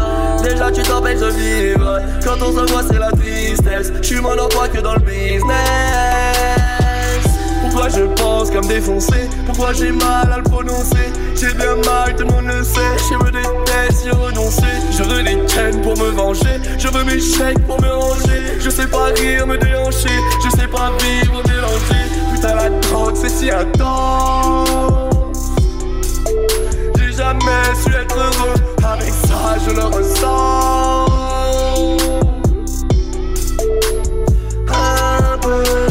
Déjà, tu t'empêches de vivre. Quand on se voit, c'est la tristesse. Je suis mon emploi que dans le business. Pourquoi je pense comme défoncé Pourquoi j'ai mal à le prononcer? J'ai bien mal, tout le monde le sait. Je me déteste, y renoncer. Je veux des chaînes pour me venger. Je veux mes chèques pour me ranger. Je sais pas rire, me déhancher. Je sais pas vivre, mélanger Putain la drogue c'est si intense. J'ai jamais su être heureux. Avec ça je le ressens. Un peu